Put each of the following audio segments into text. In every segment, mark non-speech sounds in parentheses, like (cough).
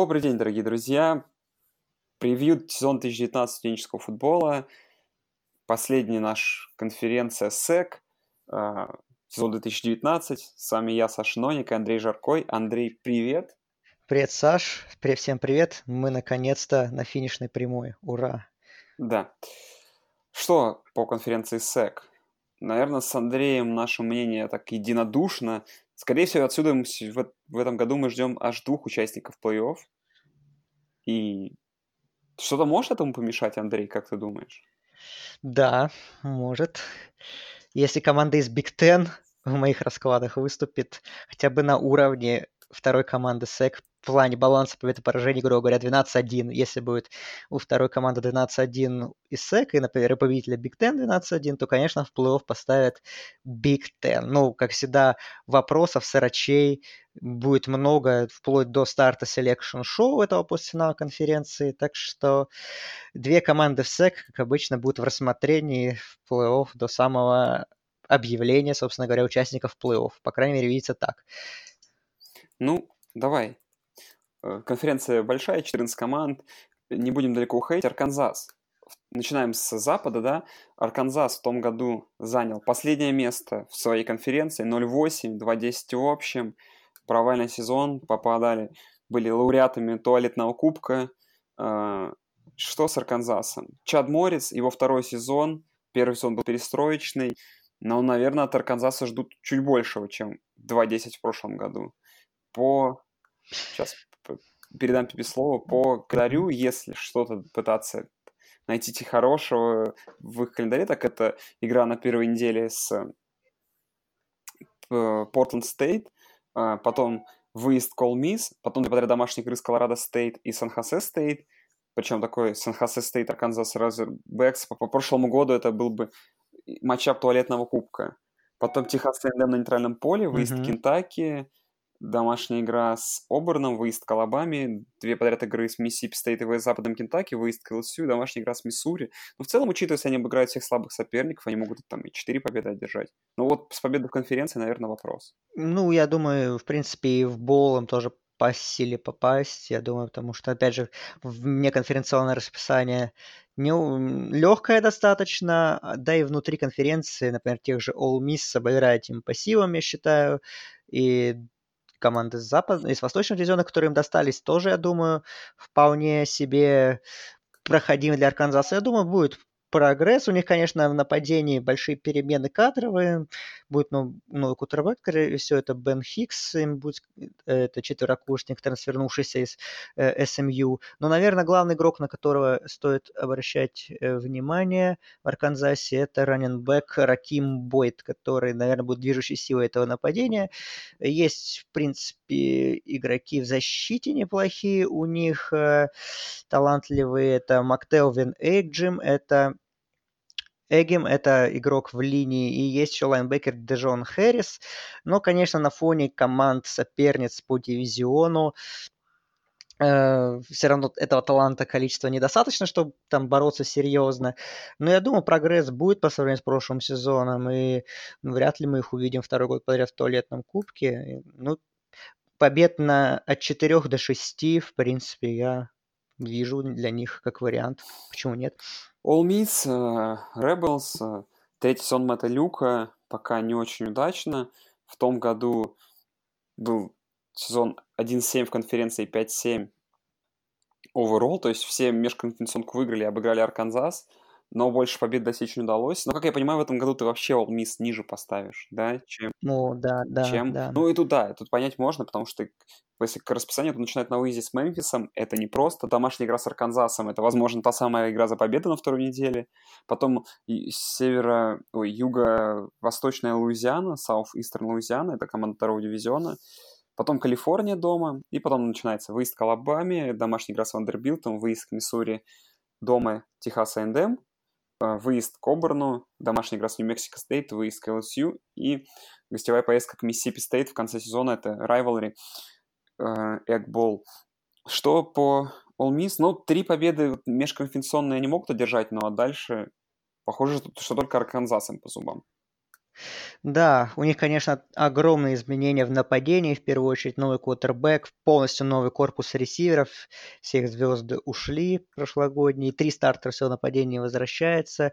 Добрый день, дорогие друзья. Превью сезон 2019 студенческого футбола. Последняя наша конференция СЭК, э, сезон 2019. С вами я, Саша Ноник и Андрей Жаркой. Андрей, привет. Привет, Саш. Привет, всем привет. Мы наконец-то на финишной прямой. Ура. Да. Что по конференции СЭК? Наверное, с Андреем наше мнение так единодушно. Скорее всего, отсюда мы, в, в этом году мы ждем аж двух участников плей-офф. И что-то может этому помешать, Андрей, как ты думаешь? Да, может. Если команда из Ten в моих раскладах выступит хотя бы на уровне второй команды SEC плане баланса побед и поражений, грубо говоря, 12-1. Если будет у второй команды 12-1 и SEC, и, например, победителя Big Ten 12-1, то, конечно, в плей-офф поставят Big Ten. Ну, как всегда, вопросов, срачей будет много, вплоть до старта selection show этого постфинала конференции. Так что две команды в SEC, как обычно, будут в рассмотрении в плей-офф до самого объявления, собственно говоря, участников плей-офф. По крайней мере, видится так. Ну, давай. Э, конференция большая, 14 команд. Не будем далеко уходить. Арканзас. Начинаем с запада, да. Арканзас в том году занял последнее место в своей конференции. 0-8, 2-10 в общем. Провальный сезон. Попадали, были лауреатами туалетного кубка. Э, что с Арканзасом? Чад Моррис, его второй сезон. Первый сезон был перестроечный. Но, наверное, от Арканзаса ждут чуть большего, чем 2-10 в прошлом году по... Сейчас передам тебе слово. По календарю, если что-то пытаться найти хорошего в их календаре, так это игра на первой неделе с Портленд Стейт, а, потом выезд к Ole Miss, потом подряд домашние игры с Колорадо Стейт и Сан-Хосе Стейт, причем такой Сан-Хосе Стейт, Арканзас Разорбэкс. По, по прошлому году это был бы matchup туалетного кубка. Потом Техас на нейтральном поле, выезд mm-hmm. Кентаки, домашняя игра с Оберном, выезд к Алабаме, две подряд игры с Миссипи Стейт и Западом Кентаки, выезд к ЛСЮ, домашняя игра с Миссури. Но в целом, учитывая, если они обыграют всех слабых соперников, они могут там и четыре победы одержать. Ну вот с победой в конференции, наверное, вопрос. Ну, я думаю, в принципе, и в Боул им тоже по силе попасть, я думаю, потому что, опять же, вне конференционное расписание не, легкое достаточно, да и внутри конференции, например, тех же All Miss обыграть им по я считаю, и команды с западных, из восточных дивизионов, которые им достались, тоже, я думаю, вполне себе проходимы для Арканзаса. Я думаю, будет прогресс. У них, конечно, в нападении большие перемены кадровые. Будет ну, новый кутербэк, скорее всего, это Бен Хикс, им будет, это четверокурсник, трансфернувшийся из э, СМЮ. Но, наверное, главный игрок, на которого стоит обращать э, внимание в Арканзасе, это раненбэк Раким Бойт, который, наверное, будет движущей силой этого нападения. Есть, в принципе, игроки в защите неплохие у них, э, талантливые. Это Мактелвин Эйджим, это Эгим – это игрок в линии, и есть еще лайнбекер Дежон Хэрис. Но, конечно, на фоне команд соперниц по дивизиону э, все равно этого таланта количества недостаточно, чтобы там бороться серьезно. Но я думаю, прогресс будет по сравнению с прошлым сезоном, и ну, вряд ли мы их увидим второй год подряд в туалетном кубке. Ну, побед на от 4 до 6, в принципе, я вижу для них как вариант. Почему нет? All Miss, uh, Rebels, uh, третий сезон Мэтта Люка пока не очень удачно. В том году был сезон 1-7 в конференции, 5-7 overall, то есть все межконференционку выиграли, обыграли Арканзас но больше побед достичь не удалось. Но, как я понимаю, в этом году ты вообще All Miss ниже поставишь, да, чем... Ну, да, да, чем... да. Ну, и тут, да, тут понять можно, потому что если к расписанию, то начинает на выезде с Мемфисом, это не просто домашняя игра с Арканзасом, это, возможно, та самая игра за победу на второй неделе. Потом с севера, ой, юго-восточная Луизиана, South Eastern Луизиана, это команда второго дивизиона. Потом Калифорния дома, и потом начинается выезд к Алабаме, домашняя игра с Вандербилтом, выезд к Миссури, дома Техас а, выезд к Оберну, домашний игра с Нью-Мексико Стейт, выезд к ЛСЮ и гостевая поездка к Миссисипи Стейт в конце сезона, это Rivalry, Egg Bowl. Что по Ole Miss? Ну, три победы межконференционные они могут одержать, но дальше похоже, что только Арканзас им по зубам. Да, у них, конечно, огромные изменения в нападении. В первую очередь новый квотербек, полностью новый корпус ресиверов. Все их звезды ушли прошлогодние. Три стартера всего нападения возвращается.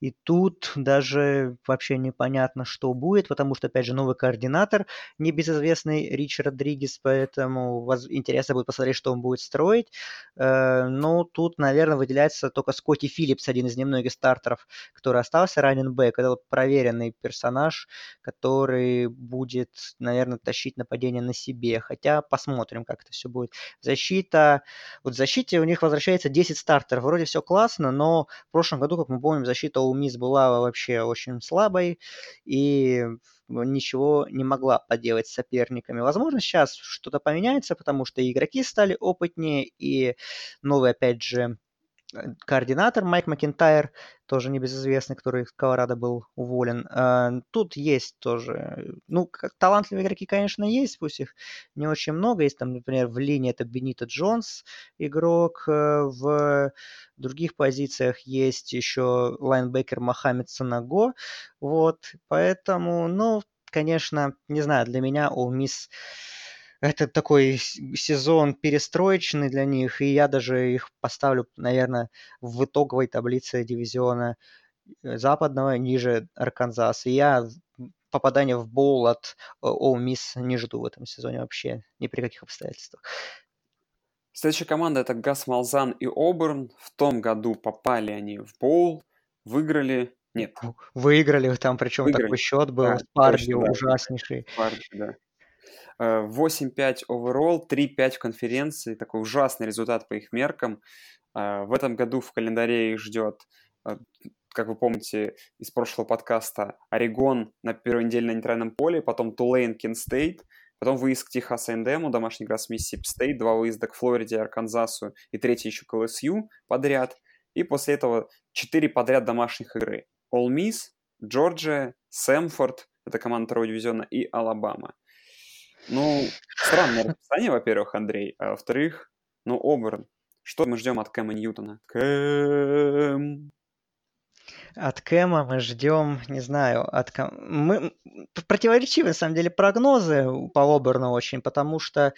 И тут даже вообще непонятно, что будет, потому что, опять же, новый координатор, небезызвестный Рич Родригес, поэтому интересно будет посмотреть, что он будет строить. Э, но тут, наверное, выделяется только Скотти Филлипс, один из немногих стартеров, который остался, ранен бэк. Это вот проверенный персонаж, который будет, наверное, тащить нападение на себе. Хотя посмотрим, как это все будет. Защита. Вот в защите у них возвращается 10 стартеров. Вроде все классно, но в прошлом году, как мы помним, защита у Мисс была вообще очень слабой. И ничего не могла поделать с соперниками. Возможно, сейчас что-то поменяется, потому что игроки стали опытнее, и новый, опять же, координатор Майк Макентайр, тоже небезызвестный, который из Колорадо был уволен. А, тут есть тоже, ну, талантливые игроки, конечно, есть, пусть их не очень много. Есть там, например, в линии это Бенито Джонс игрок, э, в других позициях есть еще лайнбекер Мохаммед Санаго, вот, поэтому, ну, конечно, не знаю, для меня All Miss это такой сезон перестроечный для них, и я даже их поставлю, наверное, в итоговой таблице дивизиона э, западного ниже Арканзаса. Я попадания в боул от All Miss не жду в этом сезоне вообще, ни при каких обстоятельствах. Следующая команда это Гас Малзан и Оберн. В том году попали они в боул, выиграли. Нет. Выиграли там, причем выиграли. такой счет был, да, Парди да. ужаснейший. Парди, да. 8-5 оверолл, 3-5 в конференции. Такой ужасный результат по их меркам. Э, в этом году в календаре их ждет, э, как вы помните из прошлого подкаста, Орегон на первой неделе на нейтральном поле, потом Тулейн, Кент Стейт, потом выезд к Техас A&M, домашний игра с Миссисипи Стейт, два выезда к Флориде, Арканзасу и третий еще к ЛСЮ подряд. И после этого четыре подряд домашних игры. Ole Miss, Джорджия, Сэмфорд, это команда второго дивизиона, и Алабама. Ну, странное расписание, во-первых, Андрей, а во-вторых, ну, Оберн. Что мы ждем от Кэма Ньютона? Кэм... От Кэма мы ждем, не знаю, от Кэм... мы противоречивы, на самом деле, прогнозы по Оберну очень, потому что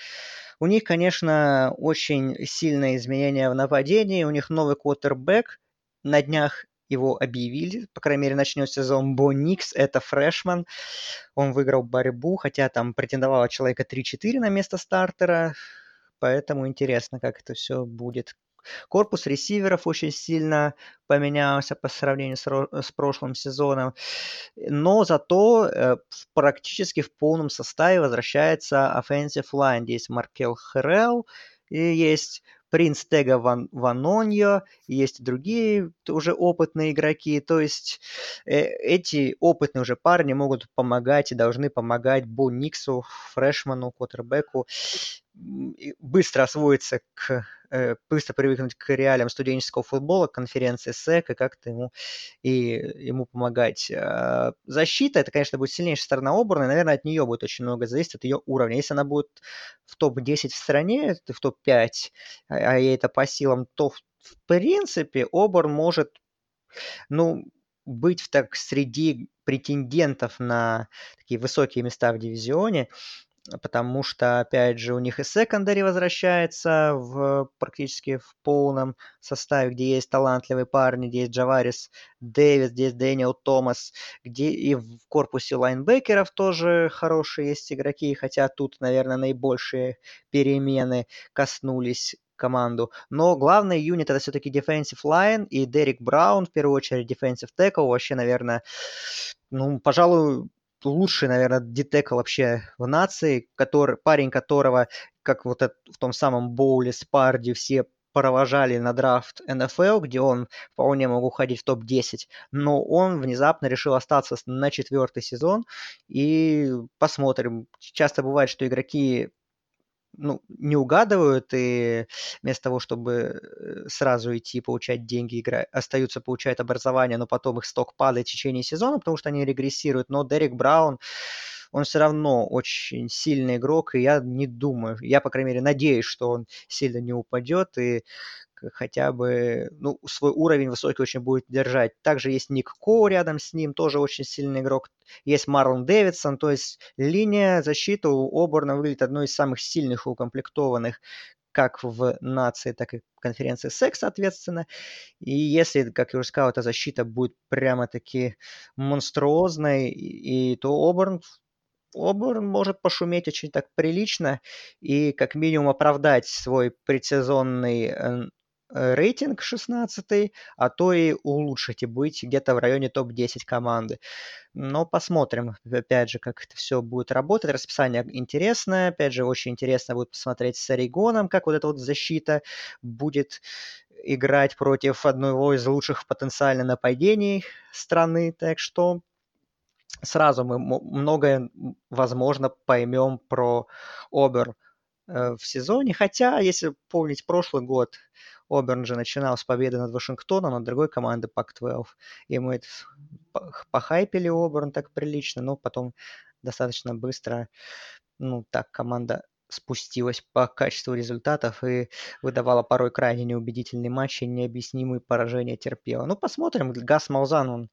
у них, конечно, очень сильное изменение в нападении, у них новый квотербек, на днях его объявили, по крайней мере, начнет сезон Бо Никс, это фрешман, он выиграл борьбу, хотя там претендовало человека 3-4 на место стартера, поэтому интересно, как это все будет. Корпус ресиверов очень сильно поменялся по сравнению с, с прошлым сезоном, но зато э, практически в полном составе возвращается offensive line. Здесь Маркел Херел, и есть принц Тега Ван, Ваноньо, есть другие уже опытные игроки. То есть э, эти опытные уже парни могут помогать и должны помогать Бу Никсу, фрешману, квотербеку быстро освоиться к э, быстро привыкнуть к реалиям студенческого футбола, конференции СЭК, и как-то ему, и ему помогать. А, защита, это, конечно, будет сильнейшая сторона Оберна, и, наверное, от нее будет очень много зависеть, от ее уровня. Если она будет в топ-10 в стране, в топ-5, а, а ей это по силам, то, в, принципе, Оберн может, ну, быть в так среди претендентов на такие высокие места в дивизионе потому что, опять же, у них и секондари возвращается в практически в полном составе, где есть талантливые парни, где есть Джаварис Дэвис, где есть Дэниел Томас, где и в корпусе лайнбекеров тоже хорошие есть игроки, хотя тут, наверное, наибольшие перемены коснулись команду. Но главный юнит это все-таки defensive line и Дерек Браун, в первую очередь defensive tackle, вообще, наверное, ну, пожалуй, лучший, наверное, дитекл вообще в нации, который, парень которого, как вот это, в том самом боуле с Парди, все провожали на драфт НФЛ, где он вполне мог уходить в топ-10, но он внезапно решил остаться на четвертый сезон, и посмотрим. Часто бывает, что игроки ну, не угадывают и вместо того, чтобы э, сразу идти получать деньги, игра... остаются получать образование, но потом их сток падает в течение сезона, потому что они регрессируют. Но Дерек Браун, он все равно очень сильный игрок, и я не думаю, я, по крайней мере, надеюсь, что он сильно не упадет, и хотя бы, ну, свой уровень высокий очень будет держать. Также есть Ник Ко рядом с ним, тоже очень сильный игрок. Есть Марлон Дэвидсон, то есть линия защиты у Оберна выглядит одной из самых сильных и укомплектованных как в нации, так и в конференции СЭК, соответственно. И если, как я уже сказал, эта защита будет прямо-таки монструозной, и, то Оберн Оберн может пошуметь очень так прилично и как минимум оправдать свой предсезонный э, э, рейтинг 16 а то и улучшить и быть где-то в районе топ-10 команды. Но посмотрим, опять же, как это все будет работать. Расписание интересное, опять же, очень интересно будет посмотреть с Орегоном, как вот эта вот защита будет играть против одного из лучших потенциально нападений страны, так что сразу мы многое, возможно, поймем про Обер э, в сезоне. Хотя, если помнить прошлый год, Оберн же начинал с победы над Вашингтоном, над другой командой Пак-12. И мы похайпили Оберн так прилично, но потом достаточно быстро, ну, так, команда спустилась по качеству результатов и выдавала порой крайне неубедительные матчи, необъяснимые поражения терпела. Ну, посмотрим. Гас Малзан, он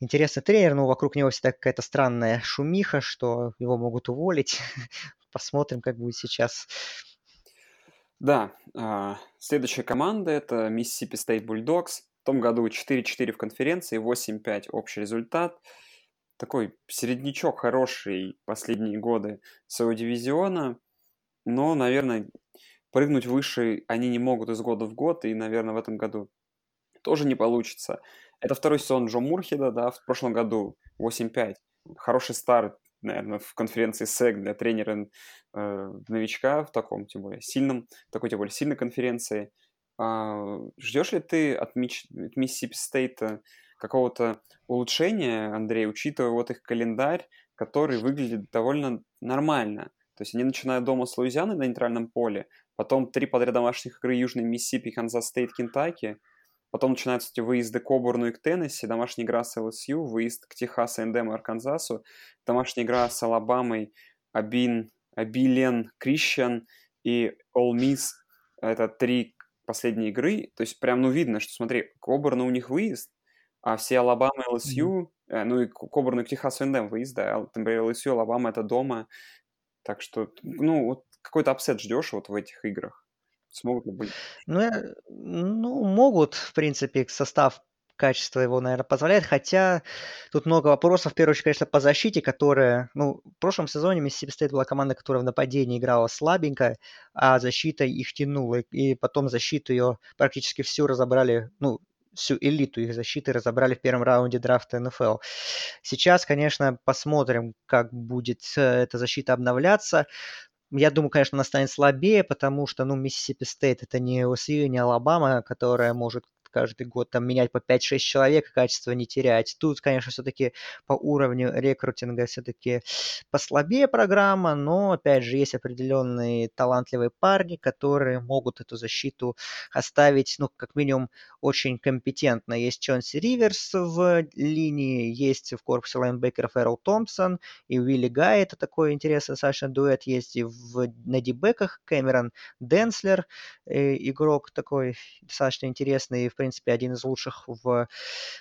интересный тренер, но вокруг него всегда какая-то странная шумиха, что его могут уволить. (laughs) Посмотрим, как будет сейчас. Да, а, следующая команда это Mississippi State Bulldogs. В том году 4-4 в конференции, 8-5 общий результат. Такой середнячок хороший последние годы своего дивизиона, но, наверное, прыгнуть выше они не могут из года в год, и, наверное, в этом году тоже не получится. Это второй сезон Джо Мурхеда, да, в прошлом году 8-5. Хороший старт, наверное, в конференции SEC для тренера э, новичка в таком, тем более, сильном, такой, тем более, сильной конференции. А, ждешь ли ты от, Мич... от Миссисипи Стейта какого-то улучшения, Андрей, учитывая вот их календарь, который выглядит довольно нормально? То есть они начинают дома с Луизианы на нейтральном поле, потом три подряд домашних игры Южной Миссисипи, Канзас Стейт, Кентаки – Потом начинаются эти выезды к Оберну и к Теннесси, домашняя игра с ЛСЮ, выезд к Техасу, Эндем и Арканзасу, домашняя игра с Алабамой, Абин, Абилин Кристиан и Ole Miss. Это три последние игры. То есть прям, ну, видно, что, смотри, к Оберну у них выезд, а все Алабама и ЛСЮ, mm-hmm. ну и к Оберну и к Техасу Эндем выезд, да, тем более ЛСЮ, Алабама это дома. Так что, ну, вот какой-то upset ждешь вот в этих играх. Смогут ли быть? Ну, э, ну, могут, в принципе, состав качество его, наверное, позволяет, хотя тут много вопросов, в первую очередь, конечно, по защите, которая, ну, в прошлом сезоне Миссисипи Стейт была команда, которая в нападении играла слабенько, а защита их тянула, и потом защиту ее практически всю разобрали, ну, всю элиту их защиты разобрали в первом раунде драфта НФЛ. Сейчас, конечно, посмотрим, как будет э, эта защита обновляться. Я думаю, конечно, она станет слабее, потому что, ну, Миссисипи Стейт это не ЛСЮ, не Алабама, которая может каждый год там менять по 5-6 человек, качество не терять. Тут, конечно, все-таки по уровню рекрутинга все-таки послабее программа, но, опять же, есть определенные талантливые парни, которые могут эту защиту оставить, ну, как минимум, очень компетентно. Есть Чонси Риверс в линии, есть в корпусе лайнбекеров Эрл Томпсон и Уилли Гай, это такой интересный достаточно дуэт, есть и в, на дебеках Кэмерон Денслер, э, игрок такой достаточно интересный, в принципе, один из лучших в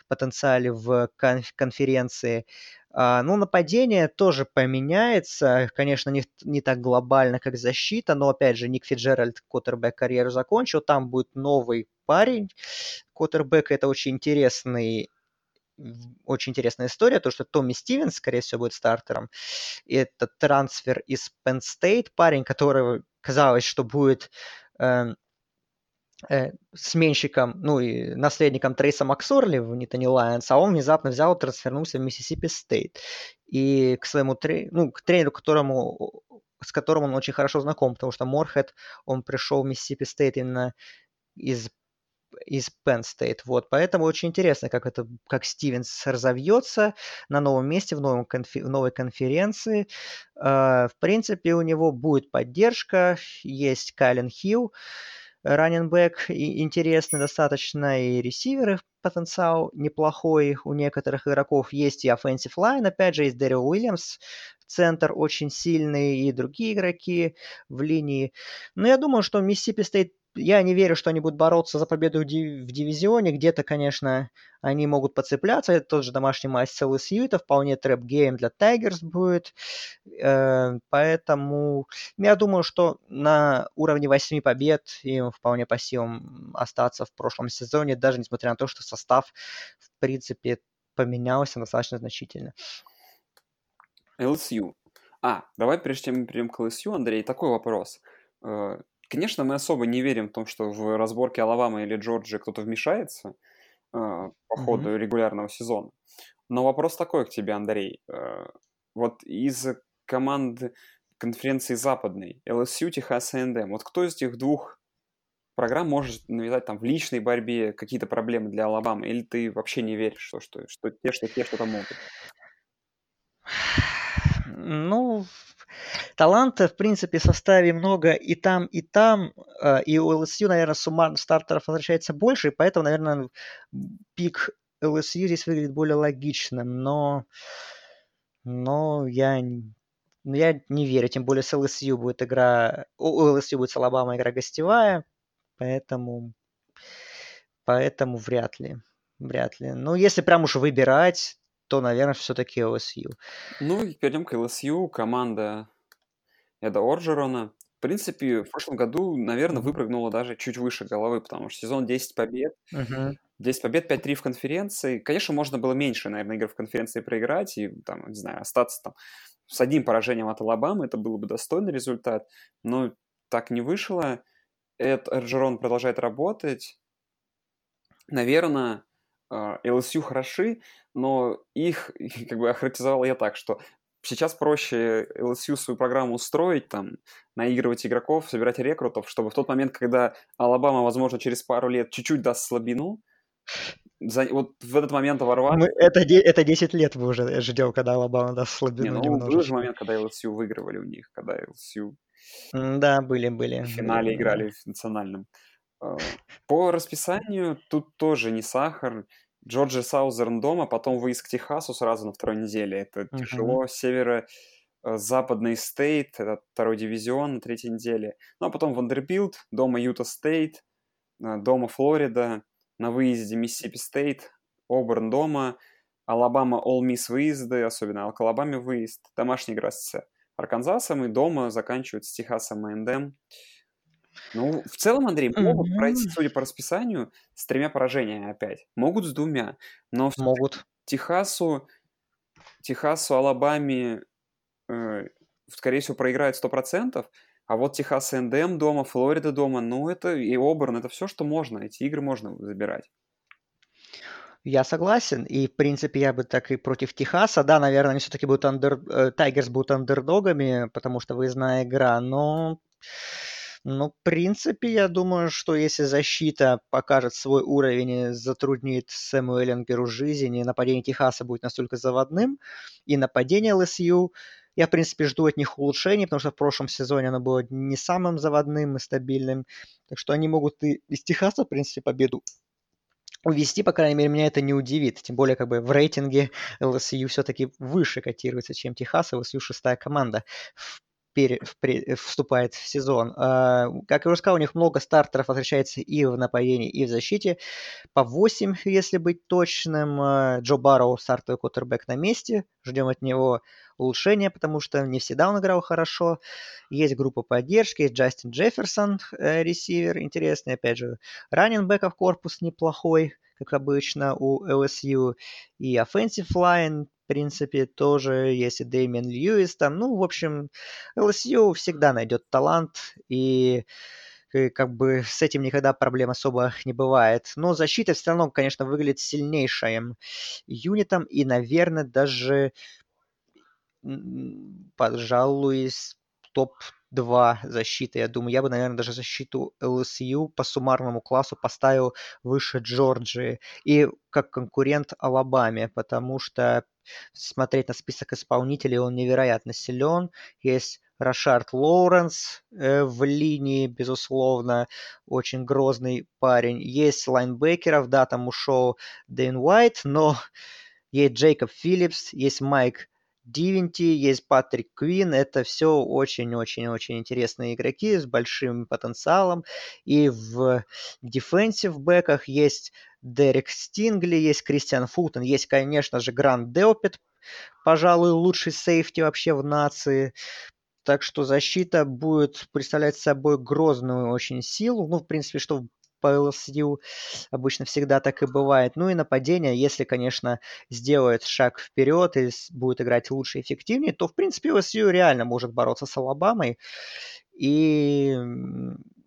потенциале в конференции. А, ну, нападение тоже поменяется. Конечно, не, не так глобально, как защита, но, опять же, Ник Фиджеральд, Коттербек, карьеру закончил. Там будет новый парень. Коттербек – это очень интересный очень интересная история, то, что Томми Стивенс, скорее всего, будет стартером. Это трансфер из Penn State, парень, который казалось, что будет э, сменщиком, ну и наследником Трейса Максорли в Ниттани Лайонс, а он внезапно взял и трансфернулся в Миссисипи Стейт. И к своему тренеру, ну, к тренеру, которому, с которым он очень хорошо знаком, потому что Морхед, он пришел в Миссисипи Стейт именно из из Penn State. Вот, поэтому очень интересно, как это, как Стивенс разовьется на новом месте, в, новом конфи, в новой конференции. Uh, в принципе, у него будет поддержка, есть Кайлен Хилл, раненбэк интересный достаточно, и ресиверы потенциал неплохой у некоторых игроков. Есть и offensive line, опять же, есть Дэрил Уильямс, центр очень сильный, и другие игроки в линии. Но я думаю, что Миссипи Стейт я не верю, что они будут бороться за победу в, дивизионе. Где-то, конечно, они могут подцепляться. Это тот же домашний матч с LSU. Это вполне trap game для Тайгерс будет. Э, поэтому я думаю, что на уровне 8 побед им вполне по силам остаться в прошлом сезоне, даже несмотря на то, что состав, в принципе, поменялся достаточно значительно. LSU. А, давай, прежде чем мы перейдем к LSU, Андрей, такой вопрос. Конечно, мы особо не верим в том, что в разборке Алабамы или Джорджии кто-то вмешается э, по ходу mm-hmm. регулярного сезона. Но вопрос такой к тебе, Андрей. Э, вот из команд конференции западной, LSU, Техас A&M, вот кто из этих двух программ может навязать там в личной борьбе какие-то проблемы для Алабамы? Или ты вообще не веришь, что, что, что те, что те что-то могут? Ну, Таланта, в принципе, в составе много и там, и там. А, и у LSU, наверное, суммарно стартеров возвращается больше, и поэтому, наверное, пик LSU здесь выглядит более логичным. Но, но я, я не верю. Тем более с LSU будет игра... У LSU будет с Алабама игра гостевая, поэтому... Поэтому вряд ли. Вряд ли. Ну, если прям уж выбирать, то, наверное, все-таки LSU. Ну, и перейдем к LSU. Команда Эда Орджерона. В принципе, в прошлом году, наверное, выпрыгнула даже чуть выше головы, потому что сезон 10 побед. Uh-huh. 10 побед, 5-3 в конференции. Конечно, можно было меньше, наверное, игр в конференции проиграть и, там, не знаю, остаться там с одним поражением от Алабамы. Это был бы достойный результат. Но так не вышло. Эд Орджерон продолжает работать. Наверное, LSU а, хороши, но их (laughs) как бы охарактеризовал я так, что сейчас проще LSU свою программу устроить, там, наигрывать игроков, собирать рекрутов, чтобы в тот момент, когда Алабама, возможно, через пару лет чуть-чуть даст слабину, за, вот в этот момент ворваться... Мы, это, это 10 лет мы уже ждем, когда Алабама даст слабину. Не, ну, был же момент, когда LSU выигрывали у них, когда LSU... Да, были, были. В финале были, играли да. в национальном. А, по расписанию тут тоже не сахар. Джорджия Саузерн дома, потом выезд к Техасу сразу на второй неделе. Это uh-huh. тяжело. Северо-западный стейт, это второй дивизион на третьей неделе. Ну, а потом Вандербилд, дома Юта Стейт, э, дома Флорида, на выезде Миссисипи Стейт, Оберн дома, Алабама Ole Miss выезды, особенно к Алабаме выезд, домашний игра с Арканзасом и дома заканчивают с Техасом и Эндем. Ну, в целом, Андрей, могут mm-hmm. пройти, судя по расписанию, с тремя поражениями опять. Могут с двумя. Но могут. Техасу, Техасу, Алабаме, э, скорее всего, проиграют 100%. А вот Техас НДМ дома, Флорида дома, ну это и Оберн, это все, что можно. Эти игры можно забирать. Я согласен, и, в принципе, я бы так и против Техаса. Да, наверное, они все-таки будут андер... Тайгерс будут андердогами, потому что выездная игра, но ну, в принципе, я думаю, что если защита покажет свой уровень и затруднит Сэму Эллингеру жизнь, и нападение Техаса будет настолько заводным, и нападение ЛСЮ, я, в принципе, жду от них улучшений, потому что в прошлом сезоне оно было не самым заводным и стабильным. Так что они могут и из Техаса, в принципе, победу увести, по крайней мере, меня это не удивит. Тем более, как бы в рейтинге ЛСЮ все-таки выше котируется, чем Техас. ЛСЮ шестая команда в пере, в, вступает в сезон. А, как я уже сказал, у них много стартеров возвращается и в нападении, и в защите. По 8, если быть точным. А, Джо Барроу, стартовый кутербэк на месте. Ждем от него улучшения, потому что не всегда он играл хорошо. Есть группа поддержки, есть Джастин Джефферсон, э, ресивер интересный. Опять же, раненбеков корпус неплохой как обычно у LSU, и offensive line принципе, тоже есть и Дэмиан Льюис там. Ну, в общем, LSU всегда найдет талант, и как бы с этим никогда проблем особо не бывает. Но защита все равно, конечно, выглядит сильнейшим юнитом, и, наверное, даже, пожалуй, топ два защиты. Я думаю, я бы, наверное, даже защиту LSU по суммарному классу поставил выше Джорджии и как конкурент Алабаме, потому что смотреть на список исполнителей, он невероятно силен. Есть Рашард Лоуренс э, в линии, безусловно, очень грозный парень. Есть лайнбекеров, да, там ушел Девин Уайт, но (laughs) есть Джейкоб Филлипс, есть Майкл Дивинити, есть Патрик Квин. Это все очень-очень-очень интересные игроки с большим потенциалом. И в defensive бэках есть Дерек Стингли, есть Кристиан Фултон, есть, конечно же, Грант Делпет, пожалуй, лучший сейфти вообще в нации. Так что защита будет представлять собой грозную очень силу. Ну, в принципе, что по LSU обычно всегда так и бывает. Ну и нападение, если, конечно, сделает шаг вперед и будет играть лучше и эффективнее, то, в принципе, LSU реально может бороться с Алабамой и,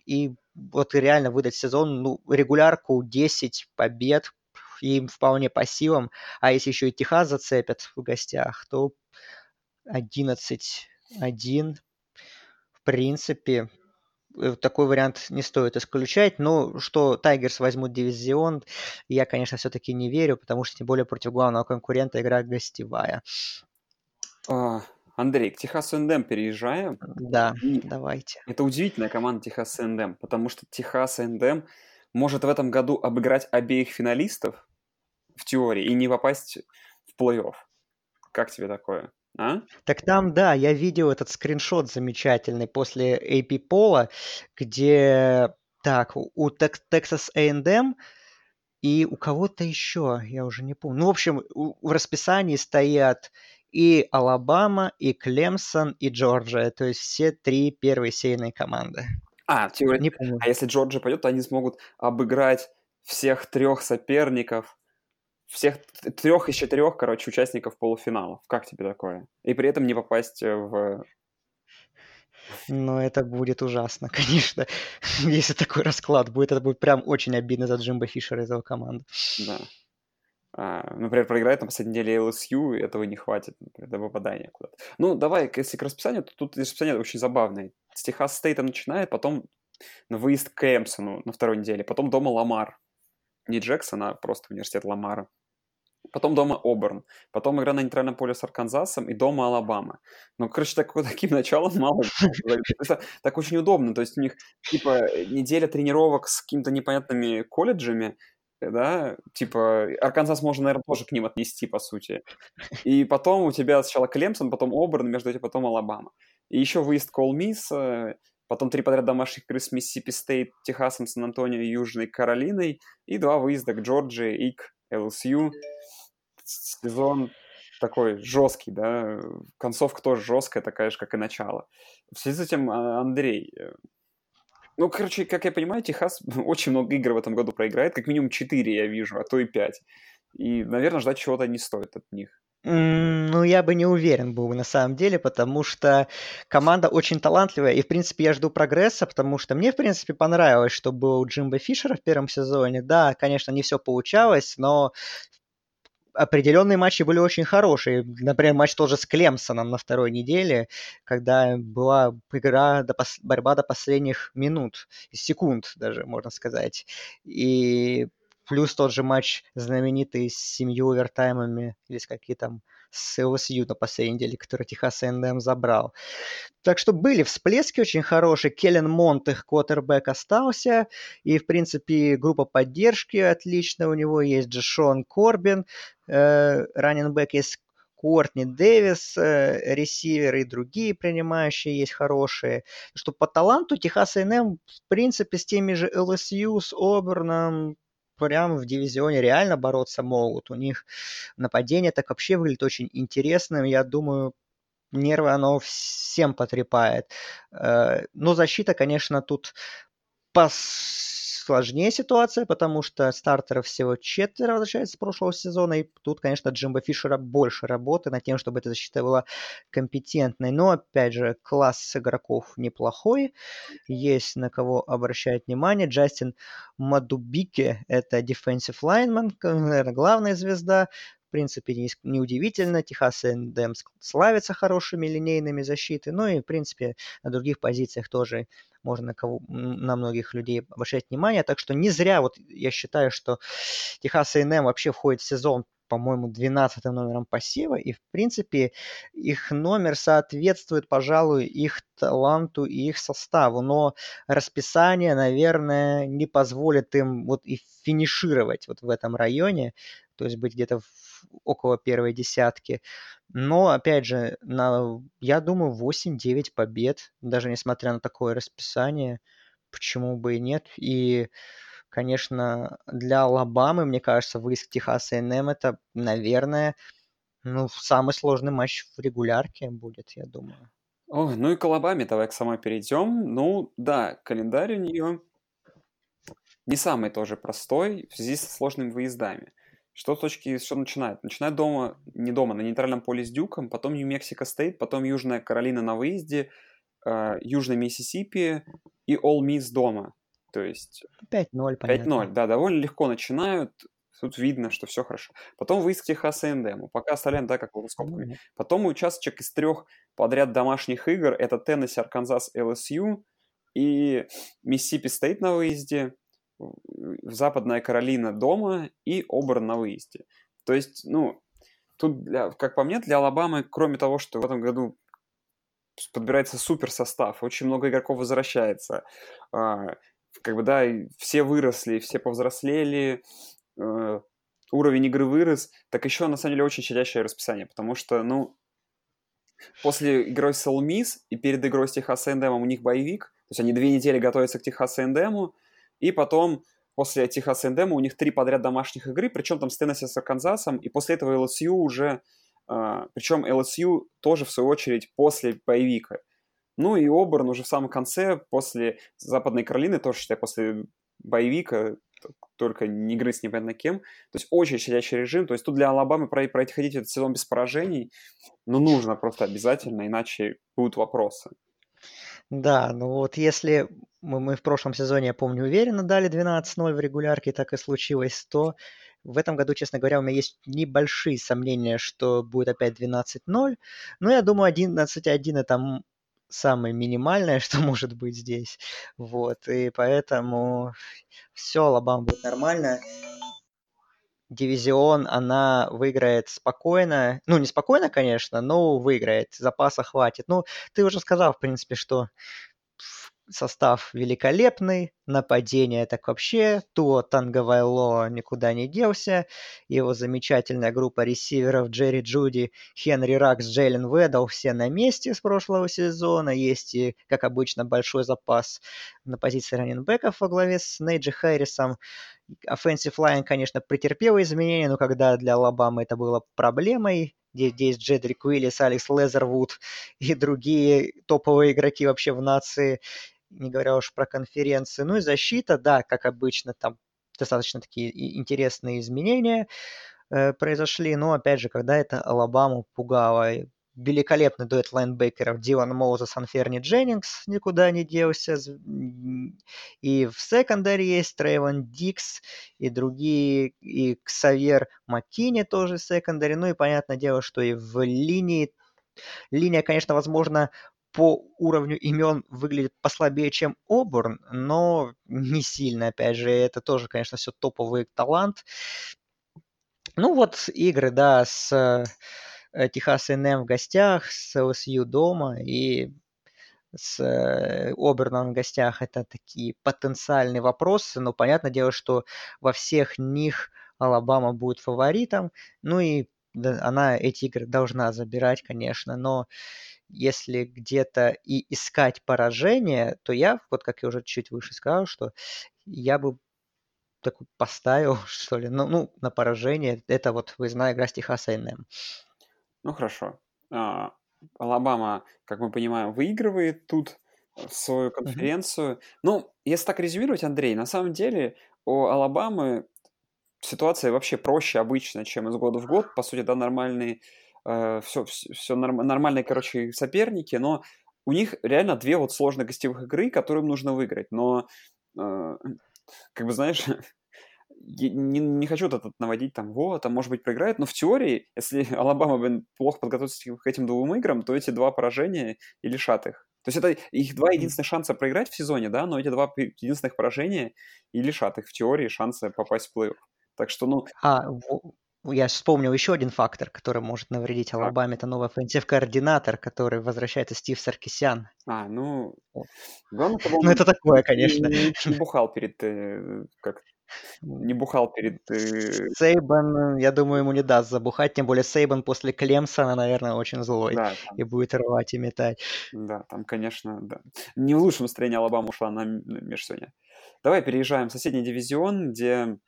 и вот реально выдать сезон, ну, регулярку 10 побед, им вполне по силам. А если еще и Техас зацепят в гостях, то 11-1. В принципе, такой вариант не стоит исключать. Но что Тайгерс возьмут дивизион, я, конечно, все-таки не верю, потому что тем более против главного конкурента игра гостевая. А, Андрей, к Техасу НДМ переезжаем. Да, И давайте. Это удивительная команда Техас НДМ, потому что Техас НДМ может в этом году обыграть обеих финалистов в теории и не попасть в плей-офф. Как тебе такое? А? Так там, да, я видел этот скриншот замечательный после AP Пола, где так, у Texas A&M и у кого-то еще, я уже не помню. Ну, в общем, в расписании стоят и Алабама, и Клемсон, и Джорджия. То есть все три первые сейные команды. А, теория... не помню. А если Джорджия пойдет, то они смогут обыграть всех трех соперников всех трех из четырех, короче, участников полуфиналов. Как тебе такое? И при этом не попасть э, в... Ну, это будет ужасно, (laughs) конечно. Если такой расклад будет, это будет прям очень обидно за Джимбо Фишера из его команды. Да. А, например, проиграет на последней неделе LSU, и этого не хватит например, до попадания куда-то. Ну, давай, если к расписанию, то тут расписание очень забавное. С Техас Стейтом начинает, потом на выезд к Эмсону на второй неделе, потом дома Ламар не Джексона, а просто университет Ламара. Потом дома Оберн. Потом игра на нейтральном поле с Арканзасом и дома Алабама. Ну, короче, так, таким началом (laughs) мало. (laughs) Так очень удобно. То есть у них, типа, неделя тренировок с какими-то непонятными колледжами, да, типа, Арканзас можно, наверное, тоже к ним отнести, по сути. И потом у тебя сначала Клемсон, потом Оберн, между этим потом Алабама. И еще выезд к Ole Miss, потом три подряд домашних игры с Миссисипи Стейт, Техасом, Сан-Антонио и Южной Каролиной, и два выезда к Джорджии и к ЛСЮ. Сезон такой жесткий, да, концовка тоже жесткая, такая же, как и начало. В связи с этим, а, Андрей, э, ну, короче, как я понимаю, Техас (laughs) очень много игр в этом году проиграет, как минимум 4 я вижу, а то и 5. И, наверное, ждать чего-то не стоит от них. Ну, я бы не уверен был на самом деле, потому что команда очень талантливая, и, в принципе, я жду прогресса, потому что мне, в принципе, понравилось, что был Джимбо Фишера в первом сезоне. Да, конечно, не все получалось, но определенные матчи были очень хорошие. Например, матч тоже с Клемсоном на второй неделе, когда была игра, до пос... борьба до последних минут, секунд даже, можно сказать. И Плюс тот же матч знаменитый с семью овертаймами, или с какие там с LSU на последней неделе, который Техас A&M забрал. Так что были всплески очень хорошие. Келлен Монт, их квотербек, остался. И, в принципе, группа поддержки отличная у него есть. Джешон Корбин, э, есть Кортни Дэвис, э, ресиверы и другие принимающие есть хорошие. Что по таланту Техас A&M, в принципе, с теми же LSU, с Оберном, прям в дивизионе реально бороться могут. У них нападение так вообще выглядит очень интересным. Я думаю, нервы оно всем потрепает. Э, но защита, конечно, тут пос сложнее ситуация, потому что стартеров всего четверо возвращается с прошлого сезона, и тут, конечно, Джимбо Фишера больше работы над тем, чтобы эта защита была компетентной. Но, опять же, класс игроков неплохой, есть на кого обращать внимание. Джастин Мадубике – это defensive lineman, наверное, главная звезда в принципе, не, неудивительно. Техас Эндем славится хорошими линейными защиты. Ну и, в принципе, на других позициях тоже можно на, кого, на многих людей обращать внимание. Так что не зря вот я считаю, что Техас A&M вообще входит в сезон по-моему, 12 номером пассива, и, в принципе, их номер соответствует, пожалуй, их таланту и их составу, но расписание, наверное, не позволит им вот и финишировать вот в этом районе, то есть быть где-то около первой десятки. Но, опять же, на, я думаю, 8-9 побед, даже несмотря на такое расписание, почему бы и нет. И, конечно, для Алабамы, мне кажется, выезд Техаса НМ это, наверное, ну, самый сложный матч в регулярке будет, я думаю. Ой, ну и к Алабаме давай к самой перейдем. Ну, да, календарь у нее не самый тоже простой в связи со сложными выездами. Что точки, что начинает? Начинает дома, не дома, на нейтральном поле с Дюком, потом Нью-Мексико Стейт, потом Южная Каролина на выезде, э, Южный Миссисипи и Ole Miss дома. То есть... 5-0, понятно. 5-0, да, довольно легко начинают. Тут видно, что все хорошо. Потом выезд к Texas A&M у. Пока оставляем, да, как за скобками. Mm-hmm. Потом участочек из трех подряд домашних игр. Это Теннесси, Арканзас, ЛСЮ и Миссисипи Стейт на выезде, Западная Каролина дома и Оберн на выезде. То есть, ну, тут, для, как по мне, для Алабамы, кроме того, что в этом году подбирается супер состав, очень много игроков возвращается, а, как бы, да, все выросли, все повзрослели, э, уровень игры вырос, так еще, на самом деле, очень щадящее расписание, потому что, ну, после игры с Элмис и перед игрой с Техас Эндемом у них боевик, то есть они две недели готовятся к Техас Эндему, и потом после Техас Эндема у них три подряд домашних игры, причем там с Теннесси с Арканзасом, и после этого LSU уже, э, причем LSU тоже, в свою очередь, после боевика. Ну и Оберн уже в самом конце, после Западной Каролины, тоже, считай, после боевика, только не игры с непонятно кем. То есть очень щадящий режим. То есть тут для Алабамы пройти ходить этот сезон без поражений, ну, нужно просто обязательно, иначе будут вопросы. Да, ну вот если мы, мы в прошлом сезоне, я помню, уверенно дали 12-0 в регулярке, так и случилось, то в этом году, честно говоря, у меня есть небольшие сомнения, что будет опять 12-0. Но я думаю, 11-1 это самое минимальное, (laughs) что может быть здесь. Вот, и поэтому все, Алабама будет нормально. Дивизион она выиграет спокойно. Ну, не спокойно, конечно, но выиграет. Запаса хватит. Ну, ты уже сказал, в принципе, что состав великолепный, нападение так вообще, то Танговайло никуда не делся, его замечательная группа ресиверов Джерри Джуди, Хенри Ракс, Джейлен Ведал все на месте с прошлого сезона, есть и, как обычно, большой запас на позиции раненбеков во главе с Нейджи Хэррисом, Offensive line, конечно, претерпела изменения, но когда для Алабамы это было проблемой, где, есть Джедрик Уиллис, Алекс Лезервуд и другие топовые игроки вообще в нации, не говоря уж про конференции. Ну и защита, да, как обычно, там достаточно такие интересные изменения э, произошли, но опять же, когда это Алабаму пугало, великолепный дуэт лайнбекеров Дилан Моузес, Анферни Дженнингс никуда не делся. И в секондаре есть Трейвен Дикс и другие, и Ксавье Маккини тоже в секондаре. Ну и понятное дело, что и в линии Линия, конечно, возможно, по уровню имен выглядит послабее, чем Оберн, но не сильно, опять же, это тоже, конечно, все топовый талант. Ну вот игры, да, с э, Техас НМ в гостях, с ЛСЮ дома и с э, Оберном в гостях. Это такие потенциальные вопросы, но понятное дело, что во всех них Алабама будет фаворитом, ну и она эти игры должна забирать, конечно, но если где-то и искать поражение, то я, вот как я уже чуть выше сказал, что я бы такой поставил, (laughs) что ли, ну, ну на поражение. Это вот выездная игра с Техаса НМ. Ну, хорошо. А, Алабама, как мы понимаем, выигрывает тут свою конференцию. Uh-huh. Ну, если так резюмировать, Андрей, на самом деле у Алабамы ситуация вообще проще обычно, чем из года в год. По сути, да, нормальные все, э, все норм, нормальные, короче, соперники, но у них реально две вот сложные гостевых игры, которые им нужно выиграть. Но, э, как бы, знаешь, (laughs) не, не хочу вот этот наводить там, вот, а может быть проиграет, но в теории, если (laughs) Алабама бы плохо подготовится к этим двум играм, то эти два поражения и лишат их. То есть это их два единственных шанса проиграть в сезоне, да, но эти два единственных поражения и лишат их в теории шанса попасть в плей-офф. Так что, ну... А, я вспомнил еще один фактор, который может навредить Алабаме. Это новый offensive -координатор, который возвращается Стив Саркисян. А, ну... Главное, чтобы (laughs) он ну, это такое, конечно. Не, не (laughs) бухал перед, э, как, не бухал перед... Э, Сейбан, я думаю, ему не даст забухать, тем более Сейбан после Клемсона, наверное, очень злой да, там... и будет рвать и метать. Да, там, конечно, да. Не в лучшем настроении Алабама ушла на межсегодня. Давай переезжаем в соседний дивизион, где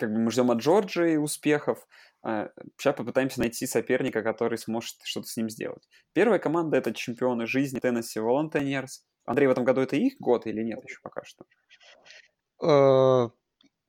как бы мы ждем от Джорджии успехов. Сейчас попытаемся найти соперника, который сможет что-то с ним сделать. Первая команда — это чемпионы жизни Теннесси Волонтенерс. Андрей, в этом году это их год или нет еще пока что? Э,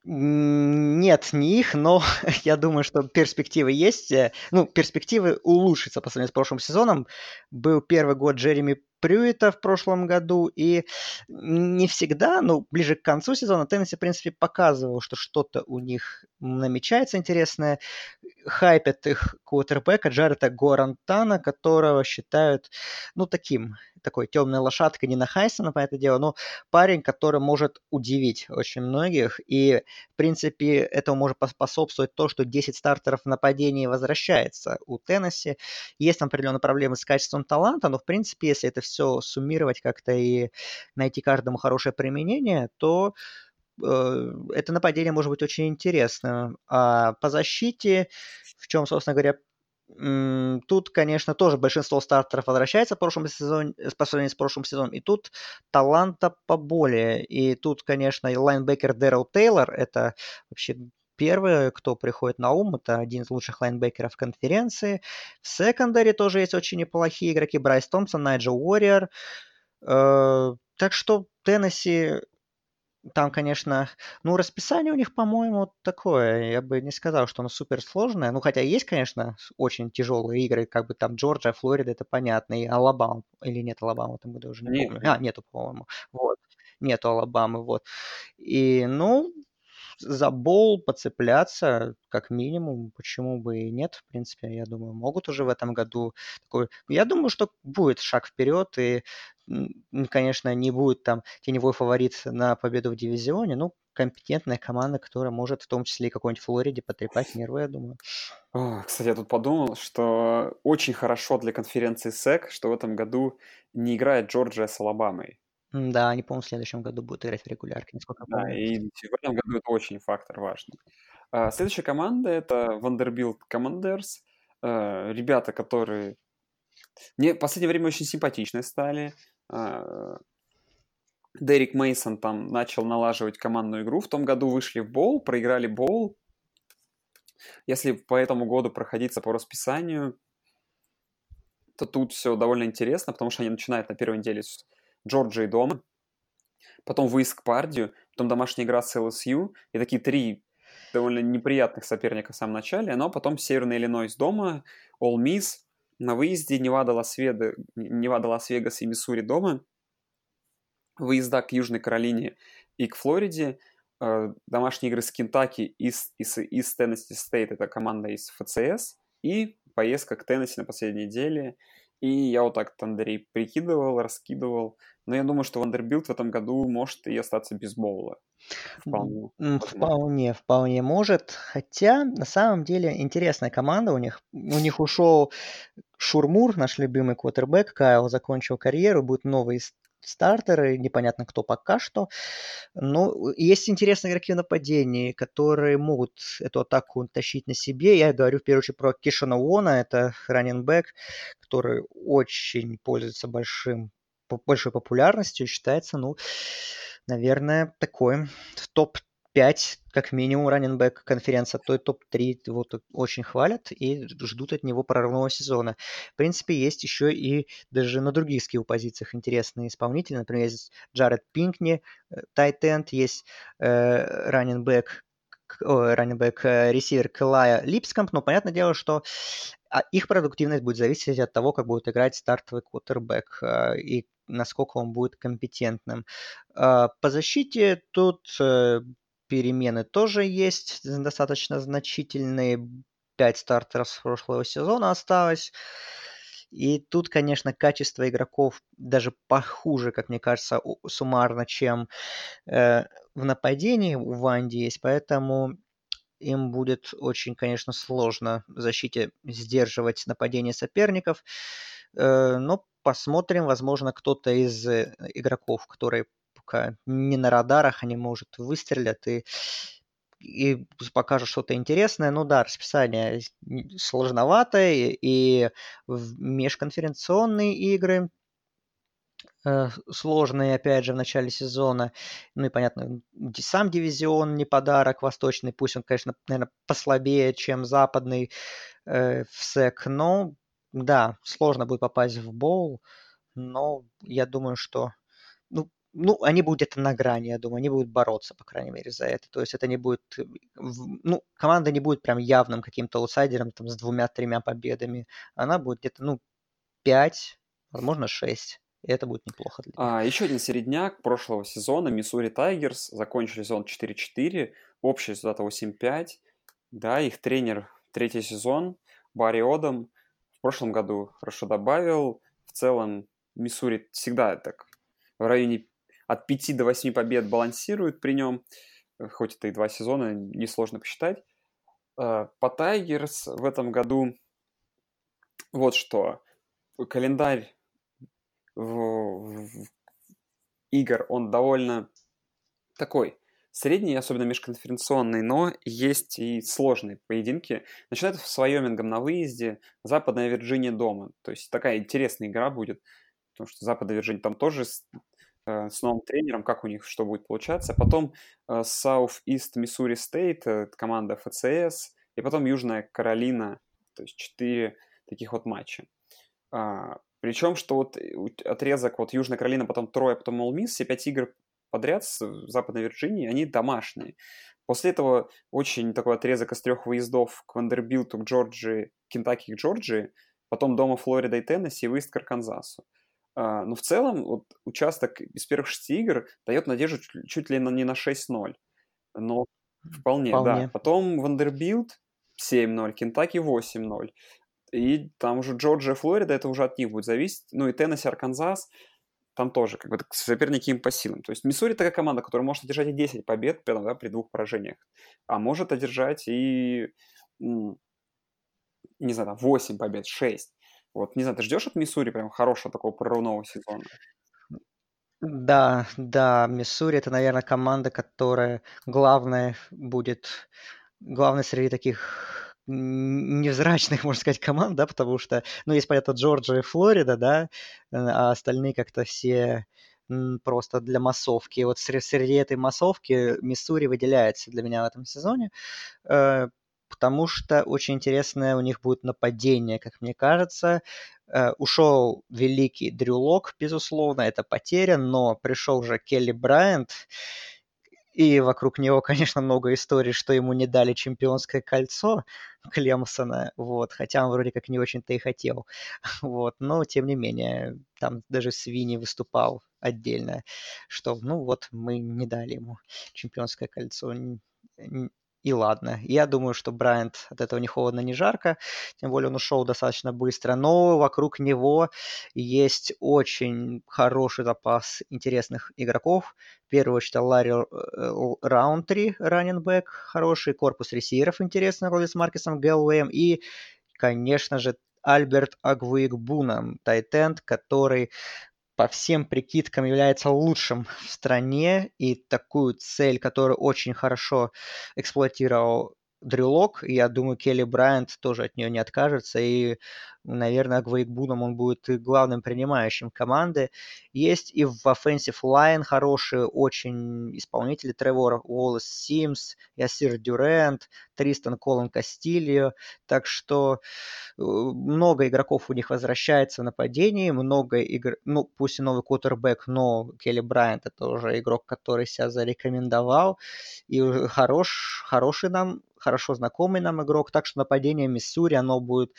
нет, не их, но (laughs) я думаю, что перспективы есть. Э, ну, перспективы улучшиться по сравнению с прошлым сезоном. Был первый год Джереми Прюита в прошлом году, и не всегда, но ближе к концу сезона Теннесси, в принципе, показывал, что что-то у них намечается интересное. Хайпят их квотербека Джарета Горантана, которого считают, ну, таким, такой темной лошадкой, не на Хайсона, по это дело, но парень, который может удивить очень многих, и, в принципе, этому может поспособствовать то, что 10 стартеров в нападении возвращается у Теннесси. Есть там определенные проблемы с качеством таланта, но, в принципе, если это все суммировать как-то и найти каждому хорошее применение, то э, это нападение может быть очень интересно. А по защите, в чем, собственно говоря, Тут, конечно, тоже большинство стартеров возвращается в прошлом сезоне, по сравнению с прошлым сезоном, и тут таланта поболее. И тут, конечно, и лайнбекер Дэрил Тейлор, это вообще первый, кто приходит на ум, это один из лучших лайнбекеров конференции. В секондаре тоже есть очень неплохие игроки. Брайс Томпсон, Найджел Уорриер. Э, так что Теннесси там, конечно, ну, расписание у них, по-моему, такое. Я бы не сказал, что оно супер сложное. Ну, хотя есть, конечно, очень тяжелые игры, как бы там Джорджия, Флорида, это понятно, и Алабама. Или нет Алабама, там году уже не нет, помню. А, нету, по-моему. Вот. Нету Алабамы, вот. И, ну, за бол поцепляться, как минимум, почему бы и нет, в принципе, я думаю, могут уже в этом году такой... Я думаю, что будет шаг вперед, и, конечно, не будет там теневой фаворит на победу в дивизионе, ну, компетентная команда, которая может в том числе и какой-нибудь Флориде потрепать нервы, я думаю. О, кстати, я тут подумал, что очень хорошо для конференции СЭК, что в этом году не играет Джорджия с Алабамой. Да, они, по-моему, в следующем году будут играть в регулярке, насколько я Да, и в этом году это очень фактор важный. А, следующая команда это Vanderbilt Commanders. А, ребята, которые мне в последнее время очень симпатичные стали. А, Дерек Мейсон там начал налаживать командную игру. В том году вышли в боул, проиграли боул. Если по этому году проходиться по расписанию, то тут все довольно интересно, потому что они начинают на первой неделе с Джорджией дома, потом выезд к Пердью, потом домашняя игра с ЛСЮ, и такие три довольно неприятных соперника в самом начале, но потом Северный Иллинойс дома, Ole Miss, на выезде Невада, Лас-Вегас, Невада, Лас-Вегас и Миссури дома, выезда к Южной Каролине и к Флориде, э, домашние игры с Кентаки и с, и с, и с Теннесси Стейт, это команда из ФЦС, и поездка к Теннесси на последней неделе, и я вот так Андрей прикидывал, раскидывал. Но я думаю, что Вандербилт в этом году может и остаться без боула. Вполне. Вполне, вполне может. Хотя, на самом деле, интересная команда у них. У них ушел Шурмур, наш любимый квотербек. Кайл закончил карьеру, будет новый стартер, непонятно кто пока что. Но есть интересные игроки в нападении, которые могут эту атаку тащить на себе. Я говорю в первую очередь про Кишана Уона, это раненбэк, который очень пользуется большим, большой популярностью, считается, ну, наверное, такой в топ 5, как минимум, раненбэк конференции, а то и топ-3 его очень хвалят и ждут от него прорывного сезона. В принципе, есть еще и даже на других скилл-позициях интересные исполнители. Например, есть Джаред Пинкни, Тайтенд, есть э, раненбэк раненбэк э, ресивер Кэлая Липскомп, но понятное дело, что а, их продуктивность будет зависеть от того, как будет играть стартовый квотербек э, и насколько он будет компетентным. По защите тут перемены тоже есть, достаточно значительные. Пять стартеров с прошлого сезона осталось. И тут, конечно, качество игроков даже похуже, как мне кажется, суммарно, чем э, в нападении у Ванди есть. Поэтому им будет очень, конечно, сложно в защите сдерживать нападение соперников. Э, но посмотрим, возможно, кто-то из э, игроков, которые пока не на радарах, они, может, выстрелят и и покажут что-то интересное. Ну да, расписание сложноватое, и межконференционные игры э, сложные, опять же, в начале сезона. Ну и, понятно, сам дивизион не подарок восточный, пусть он, конечно, наверное, послабее, чем западный э, в СЭК, но да, сложно будет попасть в боул, но я думаю, что ну, они будут где-то на грани, я думаю, они будут бороться, по крайней мере, за это. То есть это не будет, э, ну, команда не будет прям явным каким-то аутсайдером там с двумя-тремя победами. Она будет где-то, ну, пять, возможно, шесть. И это будет неплохо для них. А, еще один середняк прошлого сезона. Миссури Тайгерс закончили сезон 4-4, общая результат 8-5. Да, их тренер третий сезон, Барри Одам, в прошлом году хорошо добавил. В целом Миссури всегда так в районе от 5 до 8 побед балансирует при нем, э, хоть это и два сезона, несложно посчитать. Э, по Тайгерс в этом году вот что. Календарь в, в, игр, он довольно такой средний, особенно межконференционный, но есть и сложные поединки. Начинают с Вайомингом на выезде, Западная Вирджиния дома. То есть такая интересная игра будет, потому что Западная Вирджиния там тоже с новым тренером, как у них что будет получаться. Потом э, South East Missouri State, команда ФЦС, и потом Южная Каролина, то есть четыре таких вот матча. А, Причем, что вот отрезок вот Южная Каролина, потом Трое, потом Молмис, все пять игр подряд с Западной Вирджинии, они домашние. После этого очень такой отрезок из трех выездов к Вандербилту, к Джорджии, Кентаки к Джорджии, потом дома Флорида и Теннесси и выезд к Арканзасу. А, но в целом вот, участок из первых шести игр дает надежду чуть, чуть ли не на 6-0. Но вполне, вполне. да. Потом Вандербилт 7-0, Кентаки 8-0. И там уже Джорджия, Флорида, это уже от них будет зависеть. Ну и Теннесси, Арканзас, там тоже как бы соперники им по силам. То есть Миссури такая команда, которая может одержать и 10 побед да, при двух поражениях. А может одержать и, не знаю, там 8 побед, 6. Вот, не знаю, ты ждешь от Миссури прям хорошего такого прорывного сезона? Да, да, Миссури это, наверное, команда, которая главная будет, главной среди таких невзрачных, можно сказать, команд, да, потому что, ну, есть, понятно, Джорджия и Флорида, да, а остальные как-то все просто для массовки. Вот среди этой массовки Миссури выделяется для меня в этом сезоне. Потому что очень интересное у них будет нападение, как мне кажется. Э, ушел великий Дрю Лок, безусловно, это потеря, но пришел же Келли Брайант, и вокруг него, (laughs) конечно, много историй, что ему не дали чемпионское кольцо Клемсона, вот, хотя он вроде как не очень-то и хотел, (laughs) вот, но тем не менее, там даже Свини выступал отдельно, что, ну вот, мы не дали ему чемпионское кольцо, и ладно. Я думаю, что Брайант от этого не холодно, не жарко, тем более он ушел достаточно быстро, но вокруг него есть очень хороший запас интересных игроков. В первую очередь Ларри э, Раунтри, раненбэк, хороший корпус ресиверов интересный, вроде с Маркесом Гэллоуэем, и, конечно же, Альберт Агвуикбуном, тайтенд, который по всем прикидкам является лучшим в стране, и такую цель, которую очень хорошо эксплуатировал Дрюлок, я думаю, Келли Брайант тоже от нее не откажется, и, наверное, Гвейкбуном он будет главным принимающим команды. Есть и в Offensive Line хорошие очень исполнители, Тревор Уоллес Симс, Ясир Дюрент, Тристан Колон Кастильо, так что э, много игроков у них возвращается в нападении, много игр, ну, пусть и новый кутербэк, но Келли Брайант это уже игрок, который себя зарекомендовал, и хорош, хороший нам хорошо знакомый нам игрок, так что нападение Миссури, оно будет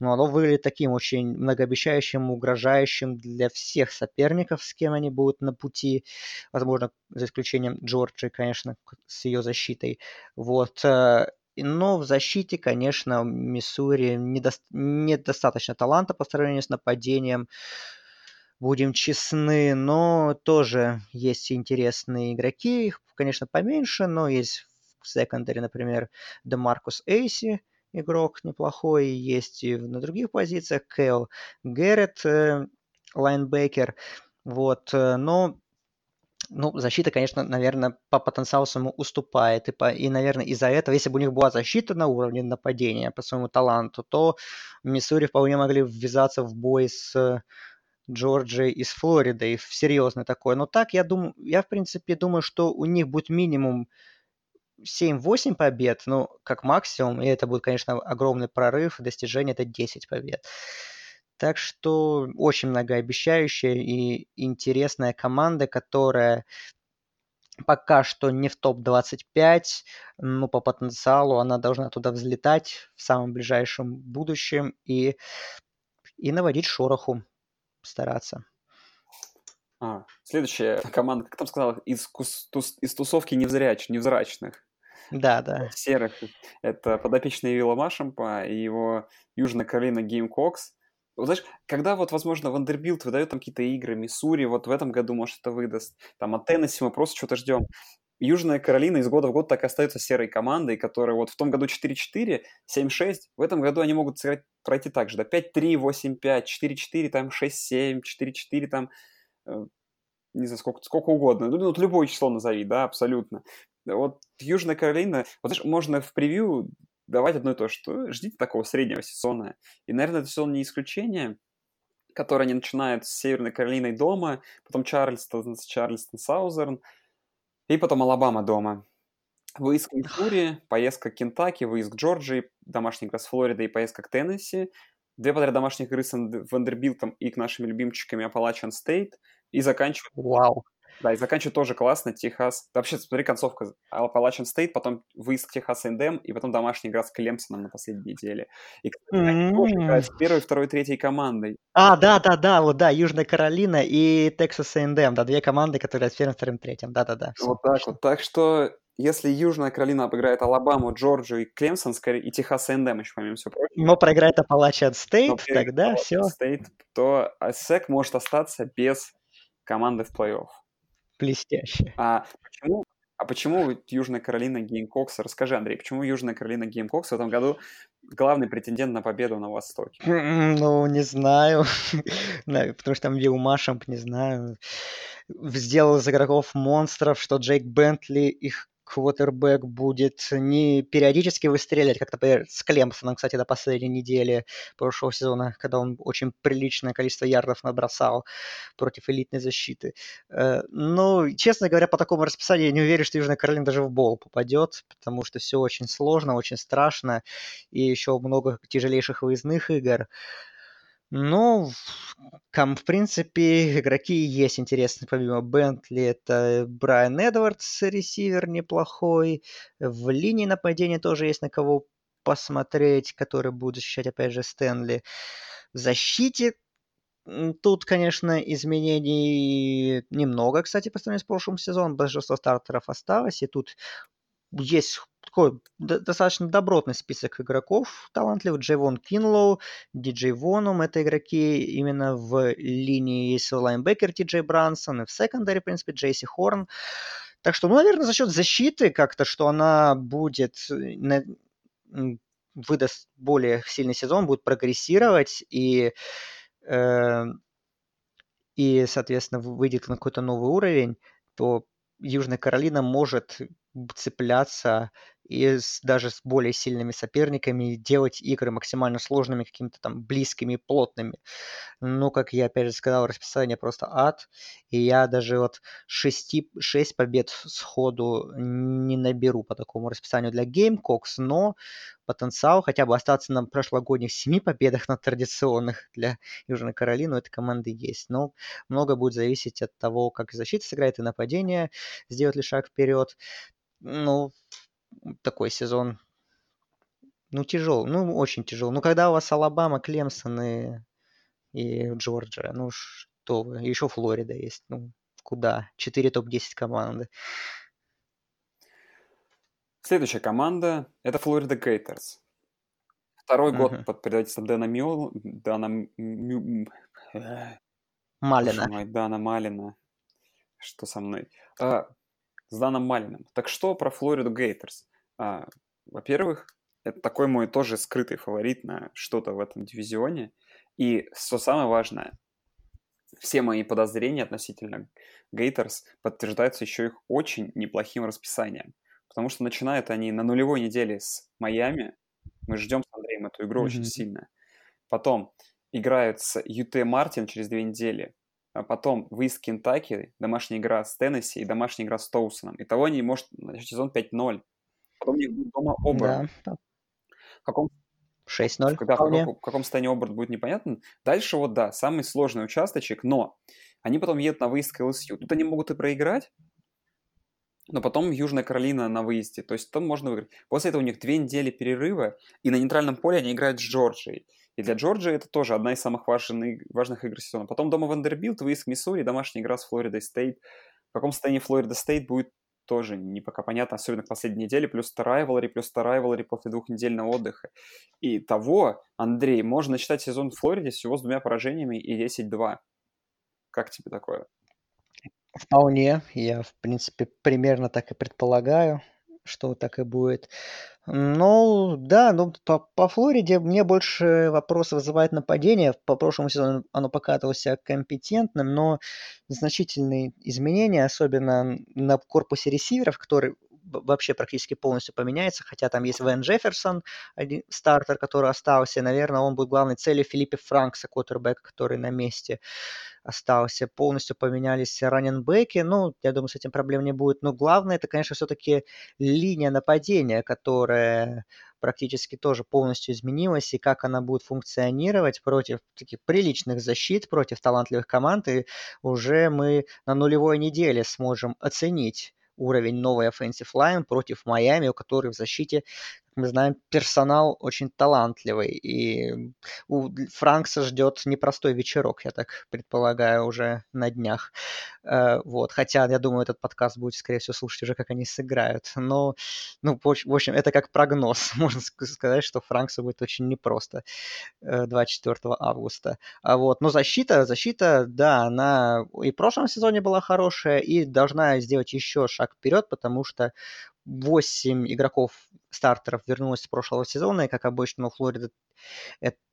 ну, оно выглядит таким очень многообещающим, угрожающим для всех соперников, с кем они будут на пути. Возможно, за исключением Джорджи, конечно, с ее защитой. Вот. Э, но в защите, конечно, Миссури недо... недостаточно таланта по сравнению с нападением. Будем честны, но тоже есть интересные игроки. Их, конечно, поменьше, но есть в секондаре, например, Демаркус Эйси, игрок неплохой, есть и на других позициях, Кэл Гэррет, э, лайнбекер, вот, э, но Ну, защита, конечно, наверное, по потенциалу своему уступает. И, по, и, наверное, из-за этого, если бы у них была защита на уровне нападения по своему таланту, то Миссури вполне могли ввязаться в бой с Джорджией и с Флоридой в серьезный такой. Но так, я думаю, я, в принципе, думаю, что у них будет минимум 7-8 побед, ну, как максимум, и это будет, конечно, огромный прорыв, достижение это 10 побед. Так что очень многообещающая и интересная команда, которая пока что не в топ-25, но по потенциалу она должна туда взлетать в самом ближайшем будущем и, и наводить шороху, стараться. А, следующая команда, как там сказал, из, из тусовки невзрач, невзрачных. Да, да. (laughs) Серых. Это подопечный Уилла Машемпа и его Южная Каролина Геймкокс. Знаешь, когда вот, возможно, Вандербилт выдает там какие-то игры, Миссури вот в этом году, может, это выдаст, там от Теннесси мы просто что-то ждем. Южная Каролина из года в год так остается серой командой, которая вот в том году 4-4, 7-6, в этом году они могут сыграть, пройти так же, да, 5-3, 8-5, 4-4, там 6-7, 4-4, там, э, не знаю, сколько, сколько угодно. Ну, вот любое число назови, да, абсолютно. Вот Южная Каролина, вот знаешь, можно в превью давать одно и то, что ждите такого среднего сезона. И, наверное, этот сезон не исключение, который они начинают с Северной Каролиной дома, потом Чарльстон, Чарльстон, Саузерн, и потом Алабама дома. Выезд к Миссури, поездка к Кентаки, выезд к Джорджии, домашний игра с Флоридой и поездка к Теннесси, две подряд домашних игры с Вандербилтом и к нашими любимчиками Appalachian State, и заканчивать Вау. Да, и заканчивает тоже классно. Техас. вообще, смотри, концовка. Appalachian State, потом выезд к Texas A&M, и потом домашний игра с Клемсоном на последней неделе. И, кстати, они тоже играют с первой, второй, третьей командой. А, да, да, да, вот, да, Южная Каролина и Texas A&M, да, две команды, которые с первым, вторым, третьим, да-да-да. Вот так вот. Так что если Южная Каролина обыграет Алабаму, Джорджию и Клемсон, скорее, и Texas A&M еще, помимо всего прочего. Но проиграет Appalachian Стейт, тогда все. Стейт, то СЭК может остаться без команды в плей-офф. Блестяще. А почему, а почему Южная Каролина Геймкокс? Расскажи, Андрей, почему Южная Каролина Геймкокс в этом году главный претендент на победу на Востоке? Ну, не знаю. (laughs) Потому что там Вилл Машамп, не знаю, сделал из игроков монстров, что Джейк Бентли их квотербек будет не периодически выстрелять, как, например, с Клемсоном, кстати, до последней недели прошлого сезона, когда он очень приличное количество ярдов набросал против элитной защиты. Э, но, честно говоря, по такому расписанию я не уверен, что Южная Каролина даже в бол попадет, потому что все очень сложно, очень страшно, и еще много тяжелейших выездных игр. Ну, там, в принципе, игроки есть интересные, помимо Бентли, это Брайан Эдвардс, ресивер неплохой. В линии нападения тоже есть на кого посмотреть, который будет защищать, опять же, Стэнли. В защите Тут, конечно, изменений немного, кстати, по сравнению с прошлым сезоном. Большинство стартеров осталось, и тут есть такой достаточно добротный список игроков талантливых. Джейвон Кинлоу, Диджей Вонум. Это игроки именно в линии есть лайнбекер Ти Джей Брансон и в секондаре, в принципе, Джейси Хорн. Так что, ну, наверное, за счет защиты как-то, что она будет на, выдаст более сильный сезон, будет прогрессировать и, э, и соответственно, выйдет на какой-то новый уровень, то Южная Каролина может цепляться и с, даже с более сильными соперниками делать игры максимально сложными, какими-то там близкими, плотными. Но, как я опять же сказал, расписание просто ад. И я даже вот 6, 6 побед сходу не наберу по такому расписанию для Gamecocks, но потенциал хотя бы остаться на прошлогодних 7 победах на традиционных для Южной Каролины у этой команды есть. Но много будет зависеть от того, как защита сыграет и нападение, сделает ли шаг вперед. Ну, такой сезон, ну, тяжелый, ну, очень тяжелый. Ну, когда у вас Алабама, Клемсон и, и Джорджия, ну, что вы, еще Флорида есть, ну, куда? Четыре топ-10 команды. Следующая команда – это Флорида Гейтерс. Второй uh-huh. год под предательством Дэна Мюл... Дана... Мю... Малина. Мой, Дана Малина. Что со мной? А, с Даном Малиным. Так что про Флориду Гейтерс? А, во-первых, это такой мой тоже скрытый фаворит на что-то в этом дивизионе. И что самое важное, все мои подозрения относительно Гейтерс подтверждаются еще их очень неплохим расписанием. Потому что начинают они на нулевой неделе с Майами. Мы ждем с Андреем эту игру mm-hmm. очень сильно. Потом играют с ЮТ Мартин через две недели. А потом выезд Кентаки, домашняя игра с Теннесси и домашняя игра с Тоусоном. Итого они может сезон 5-0. Потом у них будет дома Оберн. Да. В каком 6-0. Когда, в каком, в каком состоянии Оберн будет непонятно. Дальше вот, да, самый сложный участочек, но они потом едут на выезд к ЛСЮ. Тут они могут и проиграть, но потом Южная Каролина на выезде. То есть там можно выиграть. После этого у них две недели перерыва, и на нейтральном поле они играют с Джорджией. И для Джорджии это тоже одна из самых важных, важных игр сезона. Потом дома Вандербилд, выезд к Миссури, домашняя игра с Флоридой Стейт. В каком состоянии Флорида Стейт будет тоже не пока понятно, особенно к последней неделе, плюс та rivalry, плюс та rivalry после двухнедельного отдыха. И того, Андрей, можно насчитать сезон в Флориде всего с двумя поражениями и 10-2. Как тебе такое? Вполне. Я, в принципе, примерно так и предполагаю, что так и будет. Ну, да, ну по, по Флориде мне больше вопросов вызывает нападение. По прошлому сезону оно показывалось себя компетентным, но значительные изменения, особенно на корпусе ресиверов, который вообще практически полностью поменяется, хотя там есть Вен Джефферсон, один стартер, который остался, наверное, он будет главной целью Филиппе Франкса, квотербек, который на месте остался. Полностью поменялись раненбеки, ну, я думаю, с этим проблем не будет. Но главное, это, конечно, все-таки линия нападения, которая практически тоже полностью изменилась, и как она будет функционировать против таких приличных защит, против талантливых команд, и уже мы на нулевой неделе сможем оценить уровень новой offensive line против Майами, у которой в защите мы знаем, персонал очень талантливый, и у Франкса ждет непростой вечерок, я так предполагаю, уже на днях. Э, вот, хотя, я думаю, этот подкаст будет, скорее всего, слушать уже, как они сыграют. Но, ну, в общем, это как прогноз. (laughs) Можно сказать, что Франксу будет очень непросто 24 э, августа. А вот, но защита, защита, да, она и в прошлом сезоне была хорошая, и должна сделать еще шаг вперед, потому что 8 игроков стартеров вернулось с прошлого сезона, и, как обычно, у Флориды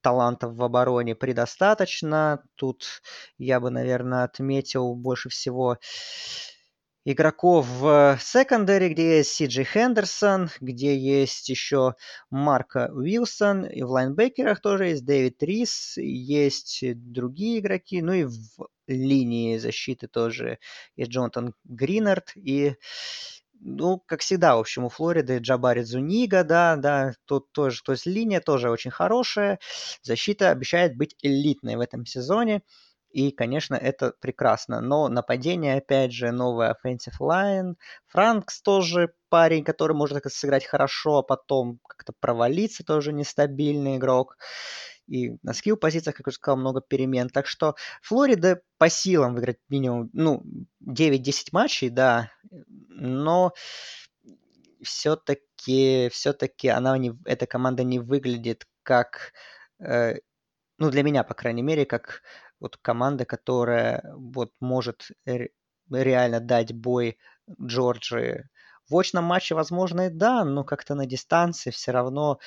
талантов в обороне предостаточно. Тут я бы, наверное, отметил больше всего игроков в секондаре, где есть Си Джей Хендерсон, где есть еще Марка Уилсон, и в лайнбекерах тоже есть Дэвид Рис, есть другие игроки, ну и в линии защиты тоже есть Джонатан Гринард и ну, как всегда, в общем, у Флориды Джабари Зунига, да, да, тут тоже, то есть линия тоже очень хорошая, защита обещает быть элитной в этом сезоне, и, конечно, это прекрасно. Но нападение, опять же, новая offensive line. Франкс тоже парень, который может сыграть хорошо, а потом как-то провалиться, тоже нестабильный игрок и на скилл-позициях, как я уже сказал, много перемен. Так что Флорида по силам выиграть минимум, ну, 9-10 матчей, да, но все-таки, все-таки она не, эта команда не выглядит как, э, ну, для меня, по крайней мере, как вот команда, которая вот может реально дать бой Джорджии в очном матче, возможно, и да, но как-то на дистанции все равно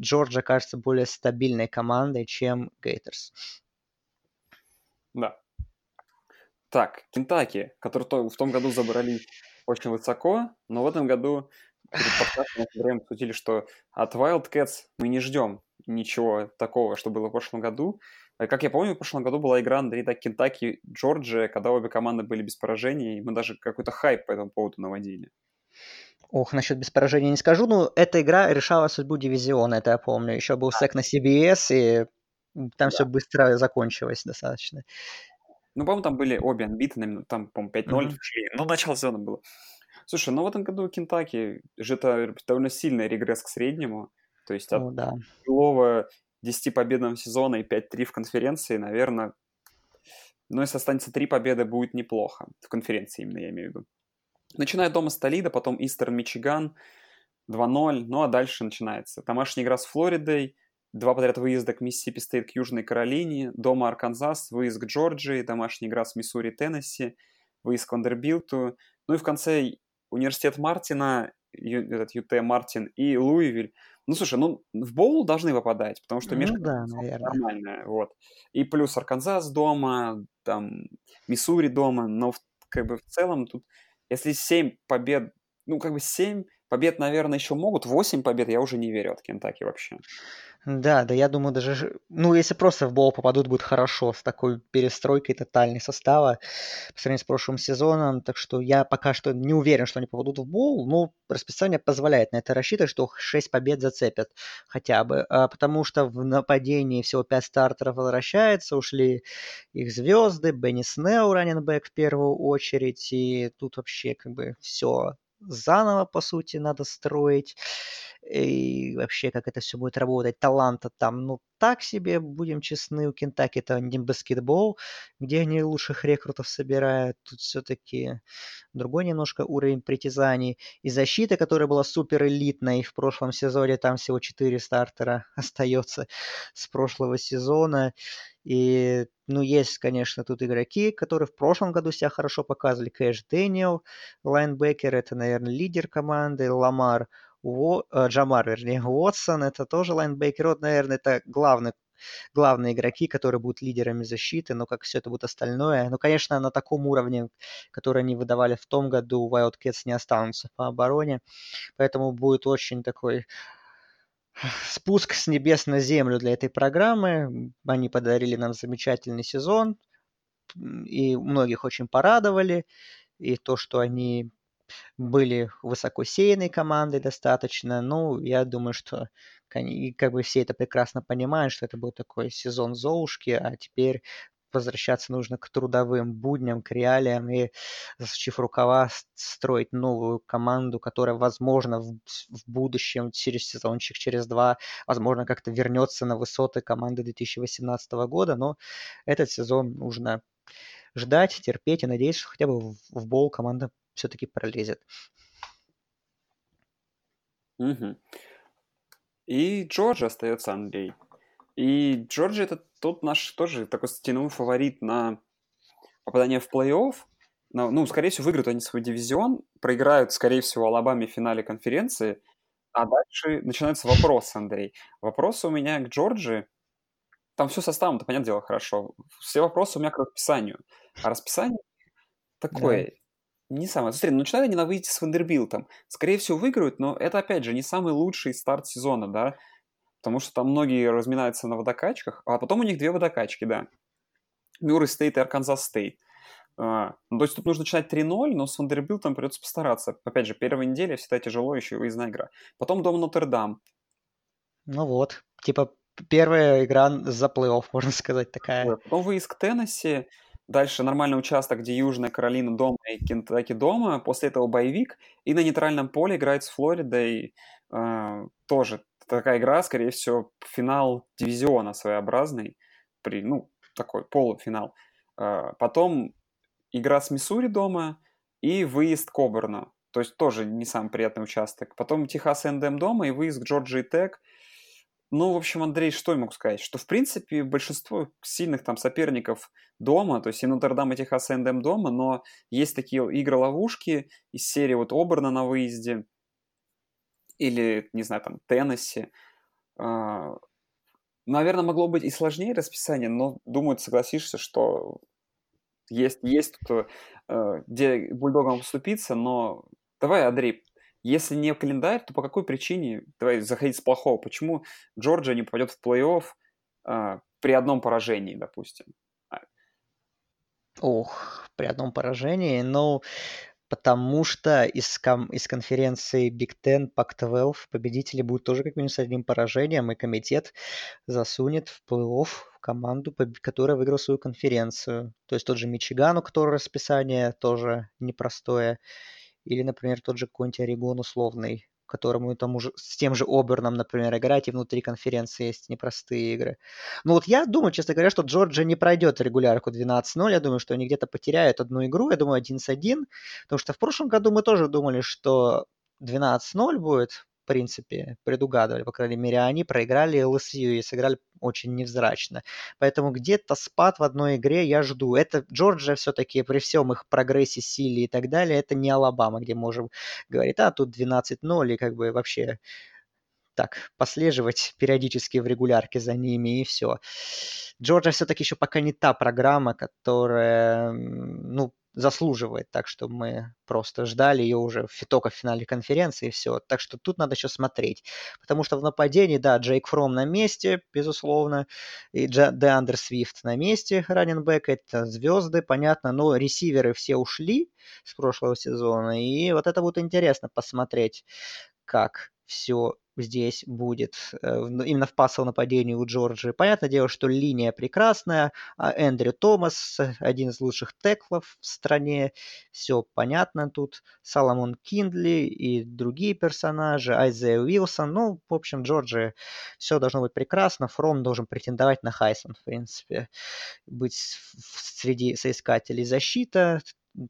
Джорджия кажется более стабильной командой, чем Гейтерс. Да. Так, Кентаки, который в том году забрали очень высоко, но в этом году перед подкастом мы обсудили, что от Wildcats мы не ждем ничего такого, что было в прошлом году. Как я помню, в прошлом году была игра Андрей так Кентаки, Джорджия, когда обе команды были без поражений, и мы даже какой-то хайп по этому поводу наводили. Ох, насчет без поражения не скажу, но эта игра решала судьбу дивизиона, это я помню. Еще был сек на CBS, и там да. все быстро закончилось достаточно. Ну, по-моему, там были обе анбиты, там, по-моему, 5-0 mm-hmm. Ну, начало сезона было. Слушай, ну в этом году Кентаки же это довольно сильный регресс к среднему. То есть от oh, да. Белова 10 победного сезона и 5-3 в конференции, наверное, ну, если останется 3 победы, будет неплохо. В конференции именно, я имею в виду. Начиная дома с Толида, потом Истер, Мичиган, 2-0, ну а дальше начинается. Домашняя игра с Флоридой, два подряд выезда к Миссисипи Стейт к Южной Каролине, дома Арканзас, выезд к Джорджии, домашняя игра с Миссури, Теннесси, выезд к Вандербилту, ну и в конце университет Мартина, этот ЮТ Мартин и Луивиль. Ну, слушай, ну, в боул должны попадать, потому что ну, да, наверное. нормальная, вот. И плюс Арканзас дома, там, Миссури дома, но в, как бы в целом тут, если 7 побед, ну, как бы 7 побед, наверное, еще могут, 8 побед я уже не верю от Кентаки вообще. Да, да, я думаю, даже, ну, если просто в бол попадут, будет хорошо с такой перестройкой тотальной состава по сравнению с прошлым сезоном. Так что я пока что не уверен, что они попадут в бол, но расписание позволяет на это рассчитывать, что 6 побед зацепят хотя бы. А, потому что в нападении всего 5 стартеров возвращается, ушли их звезды, Бенни Снеу, раненбэк в первую очередь, и тут вообще как бы все заново, по сути, надо строить. И вообще, как это все будет работать. Таланта там, ну, так себе, будем честны, у Кентаки это не баскетбол, где они лучших рекрутов собирают. Тут все-таки другой немножко уровень притязаний. И защита, которая была супер элитной в прошлом сезоне, там всего 4 стартера (laughs) остается с прошлого сезона. И, ну, есть, конечно, тут игроки, которые в прошлом году себя хорошо показывали. Кэш Дэниел, лайнбекер, это, наверное, лидер команды. Ламар, Э, Джамар, вернее, Уотсон, это тоже лайнбекер. Вот, наверное, это главный главные игроки, которые будут лидерами защиты, но как все это будет остальное. Ну, конечно, на таком уровне, который они выдавали в том году, Wildcats не останутся по обороне, поэтому будет очень такой спуск с небес на землю для этой программы. Они подарили нам замечательный сезон, и многих очень порадовали. И то, что они были высокосеянной командой достаточно, ну, я думаю, что и как бы все это прекрасно понимают, что это был такой сезон Золушки, а теперь возвращаться нужно к трудовым будням, к реалиям и, засучив рукава, строить новую команду, которая, возможно, в, в будущем, через сезончик, через два, возможно, как-то вернется на высоты команды 2018 года, но этот сезон нужно ждать, терпеть и надеяться, что хотя бы в, в бол команда все-таки пролезет. Угу. И Джорджи остается Андрей. И Джорджи это тот наш тоже такой стеновой фаворит на попадание в плей-офф. Ну, скорее всего, выиграют они свой дивизион, проиграют, скорее всего, Алабаме в финале конференции, а дальше начинается вопрос, Андрей. Вопросы у меня к Джорджи. Там все составом-то, понятное дело, хорошо. Все вопросы у меня к расписанию. А расписание такое, да. Не самое. Смотри, ну начинают они на выезде с Вандербилтом. Скорее всего, выиграют, но это, опять же, не самый лучший старт сезона, да потому что там многие разминаются на водокачках, а потом у них две водокачки, да. Мюррей Стейт и Арканзас Стейт. А, ну, то есть тут нужно начинать 3-0, но с Вандербилтом придется постараться. Опять же, первая неделя всегда тяжело, еще и выездная игра. Потом дома Нотр-Дам. Ну вот, типа первая игра за плей-офф, (laughs) можно сказать, такая. Потом выезд к Теннесси, дальше нормальный участок, где Южная Каролина дома и Кентаки дома, после этого боевик, и на нейтральном поле играет с Флоридой, э, тоже такая игра, скорее всего, финал дивизиона своеобразный, при, ну, такой полуфинал. А, потом игра с Миссури дома и выезд к Оберну. То есть тоже не самый приятный участок. Потом Техас Эндем дома и выезд к Джорджии Тек. Ну, в общем, Андрей, что я могу сказать? Что, в принципе, большинство сильных там соперников дома, то есть и Нотр-Дам, и Техас Эндем дома, но есть такие игры-ловушки из серии вот Оберна на выезде, или, не знаю, там, Теннесси. А, наверное, могло быть и сложнее расписание, но, думаю, ты согласишься, что есть, есть тут, э, где бульдогам поступиться, но давай, Андрей, если не календарь, то по какой причине, давай заходить с плохого, почему Джорджия не попадет в плей-офф э, при одном поражении, допустим? Ох, при одном поражении, ну, потому что из, ком- из конференции Big Ten, Pac-12 победители будут тоже как минимум с одним поражением, и комитет засунет в плей-офф команду, которая выиграла свою конференцию. То есть тот же Мичиган, у которого расписание тоже непростое, или, например, тот же какой-нибудь Орегон условный, которому там уже с тем же Оберном, например, играть, и внутри конференции есть непростые игры. Ну вот я думаю, честно говоря, что Джорджия не пройдет регулярку 12-0, я думаю, что они где-то потеряют одну игру, я думаю, 11-1, потому что в прошлом году мы тоже думали, что 12-0 будет, принципе, предугадывали. По крайней мере, они проиграли ЛСЮ и сыграли очень невзрачно. Поэтому где-то спад в одной игре я жду. Это Джорджия все-таки при всем их прогрессе, силе и так далее, это не Алабама, где можем говорить, а тут 12-0 и как бы вообще так послеживать периодически в регулярке за ними, и все. Джорджия все-таки еще пока не та программа, которая, ну, заслуживает, так что мы просто ждали ее уже в только в финале конференции и все. Так что тут надо еще смотреть. Потому что в нападении, да, Джейк Фром на месте, безусловно, и Деандер Свифт на месте, раненбэк, это звезды, понятно, но ресиверы все ушли с прошлого сезона, и вот это будет интересно посмотреть, как все здесь будет э, именно в пассовом нападении у Джорджии. Понятное дело, что линия прекрасная, а Эндрю Томас один из лучших теклов в стране, все понятно тут, Соломон Киндли и другие персонажи, Айзея Уилсон, ну, в общем, Джорджия все должно быть прекрасно, Фром должен претендовать на Хайсон, в принципе, быть среди соискателей защита,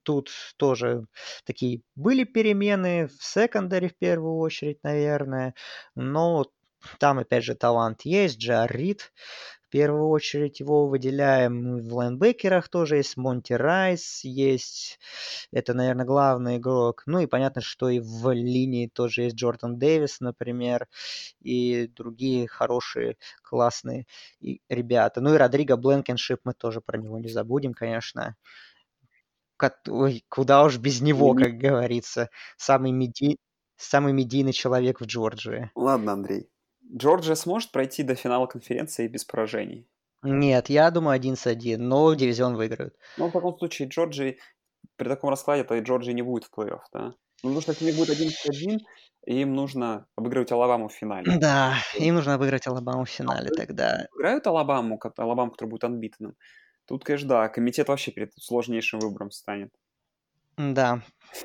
Тут тоже такие были перемены в секондаре в первую очередь, наверное. Но там, опять же, талант есть. Джар Рид, в первую очередь, его выделяем. В лайнбекерах тоже есть Монти Райс, есть... Это, наверное, главный игрок. Ну и понятно, что и в линии тоже есть Джордан Дэвис, например, и другие хорошие, классные ребята. Ну и Родриго Бленкеншип, мы тоже про него не забудем, конечно. Ой, куда уж без него, как говорится. Самый, меди... Самый медийный человек в Джорджии. Ладно, Андрей. Джорджия сможет пройти до финала конференции без поражений? Нет, я думаю, один с один, но дивизион выиграют. Ну, в таком случае Джорджии, при таком раскладе, то и Джорджии не будет в плей-офф, да? Ну, потому что если у них будет один с один, им нужно обыгрывать Алабаму в финале. Да, им нужно обыграть Алабаму в финале а тогда. Играют Алабаму, Алабаму, который будет анбитанным. Тут, конечно, да, комитет вообще перед сложнейшим выбором станет. Да.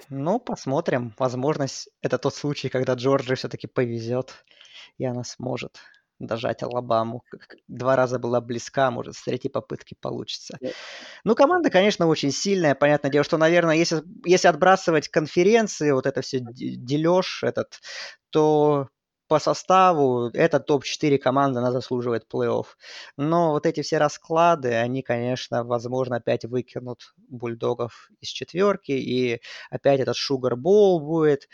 Ну, посмотрим. Возможность это тот случай, когда Джорджи все-таки повезет, и она сможет дожать Алабаму. Два раза была близка, может, с третьей попытки получится. Ну, команда, конечно, очень сильная. Понятное дело, что, наверное, если, если отбрасывать конференции, вот это все дележ этот, то по составу это топ-4 команды, она заслуживает плей-офф. Но вот эти все расклады, они, конечно, возможно, опять выкинут бульдогов из четверки, и опять этот шугар-бол будет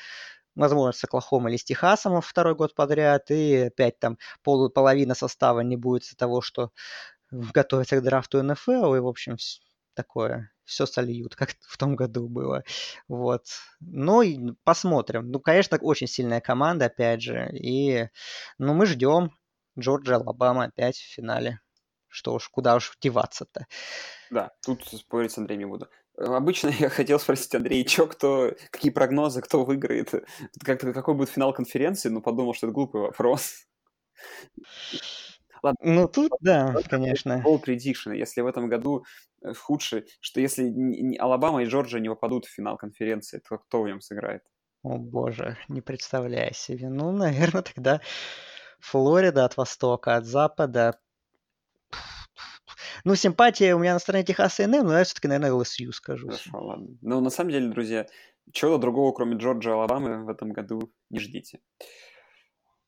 возможно, с Оклахомой или с Техасом второй год подряд, и опять там пол, половина состава не будет из-за того, что готовится к драфту НФЛ, и, в общем, такое все сольют, (laughs) как в том году было. Вот. Ну, и посмотрим. Ну, конечно, очень сильная команда, опять же. И, ну, мы ждем Джорджия, Алабама опять в финале. Что уж, куда уж деваться-то. Да, тут спорить с Андреем не буду. Обычно (laughs) я хотел спросить Андрей, чё, кто, какие прогнозы, кто выиграет, как, какой будет финал конференции, но подумал, что это глупый вопрос. Ладно, ну тут, да, конечно. Bold prediction. Если в этом году э, худший, что если Алабама и Джорджия не попадут в финал конференции, то кто в нем сыграет? О боже, не представляю себе. Ну, наверное, тогда Флорида от востока, от запада. Ну, симпатия у меня на стороне Техаса и НМ, но я все-таки, наверное, LSU скажу. Хорошо, ладно. Но на самом деле, друзья, чего-то другого, кроме Джорджа и Алабамы, в этом году не ждите.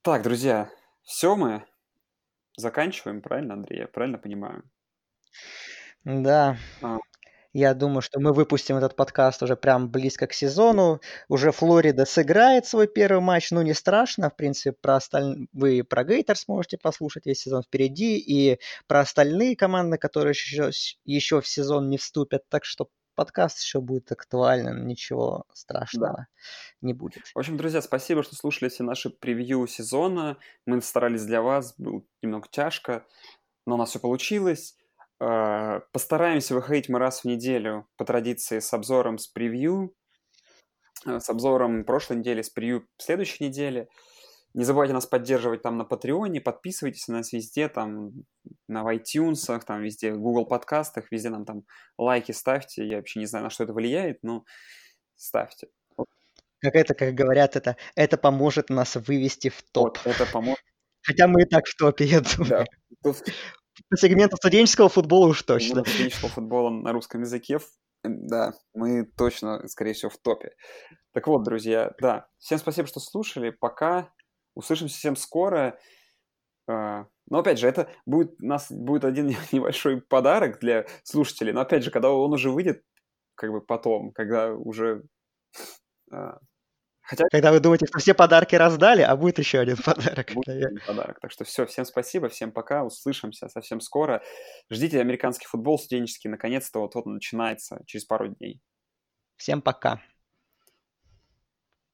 Так, друзья, все мы заканчиваем, правильно, Андрей? Я правильно понимаю? Да. А. Я думаю, что мы выпустим этот подкаст уже прям близко к сезону. Уже Флорида сыграет свой первый матч. Ну, не страшно. В принципе, про остальные... вы про Гейтер сможете послушать весь сезон впереди. И про остальные команды, которые еще, еще в сезон не вступят. Так что подкаст еще будет актуален, ничего страшного да. не будет. В общем, друзья, спасибо, что слушали все наши превью сезона. Мы старались для вас, было немного тяжко, но у нас все получилось. А, постараемся выходить мы раз в неделю по традиции с обзором с превью, э, с обзором прошлой недели, с превью следующей недели. Не забывайте нас поддерживать там на Патреоне, подписывайтесь на нас везде, там на iTunes, там везде, в Google подкастах, везде нам там лайки ставьте. Я вообще не знаю, на что это влияет, но ставьте. Как это, как говорят, это, это поможет нас вывести в топ. Вот, это поможет. Хотя мы и так в топе, я думаю. Да. По сегменту студенческого футбола уж точно. Студенческого футбола на русском языке, да, мы точно, скорее всего, в топе. Так вот, друзья, да, всем спасибо, что слушали. Пока. Услышимся всем скоро. А, но опять же, это будет, у нас будет один (laughs) небольшой подарок для слушателей. Но опять же, когда он уже выйдет, как бы потом, когда уже... Хотя... Когда вы думаете, что все подарки раздали, а будет еще один подарок. Будет один подарок. Так что все, всем спасибо, всем пока, услышимся совсем скоро. Ждите американский футбол студенческий, наконец-то вот он начинается через пару дней. Всем пока.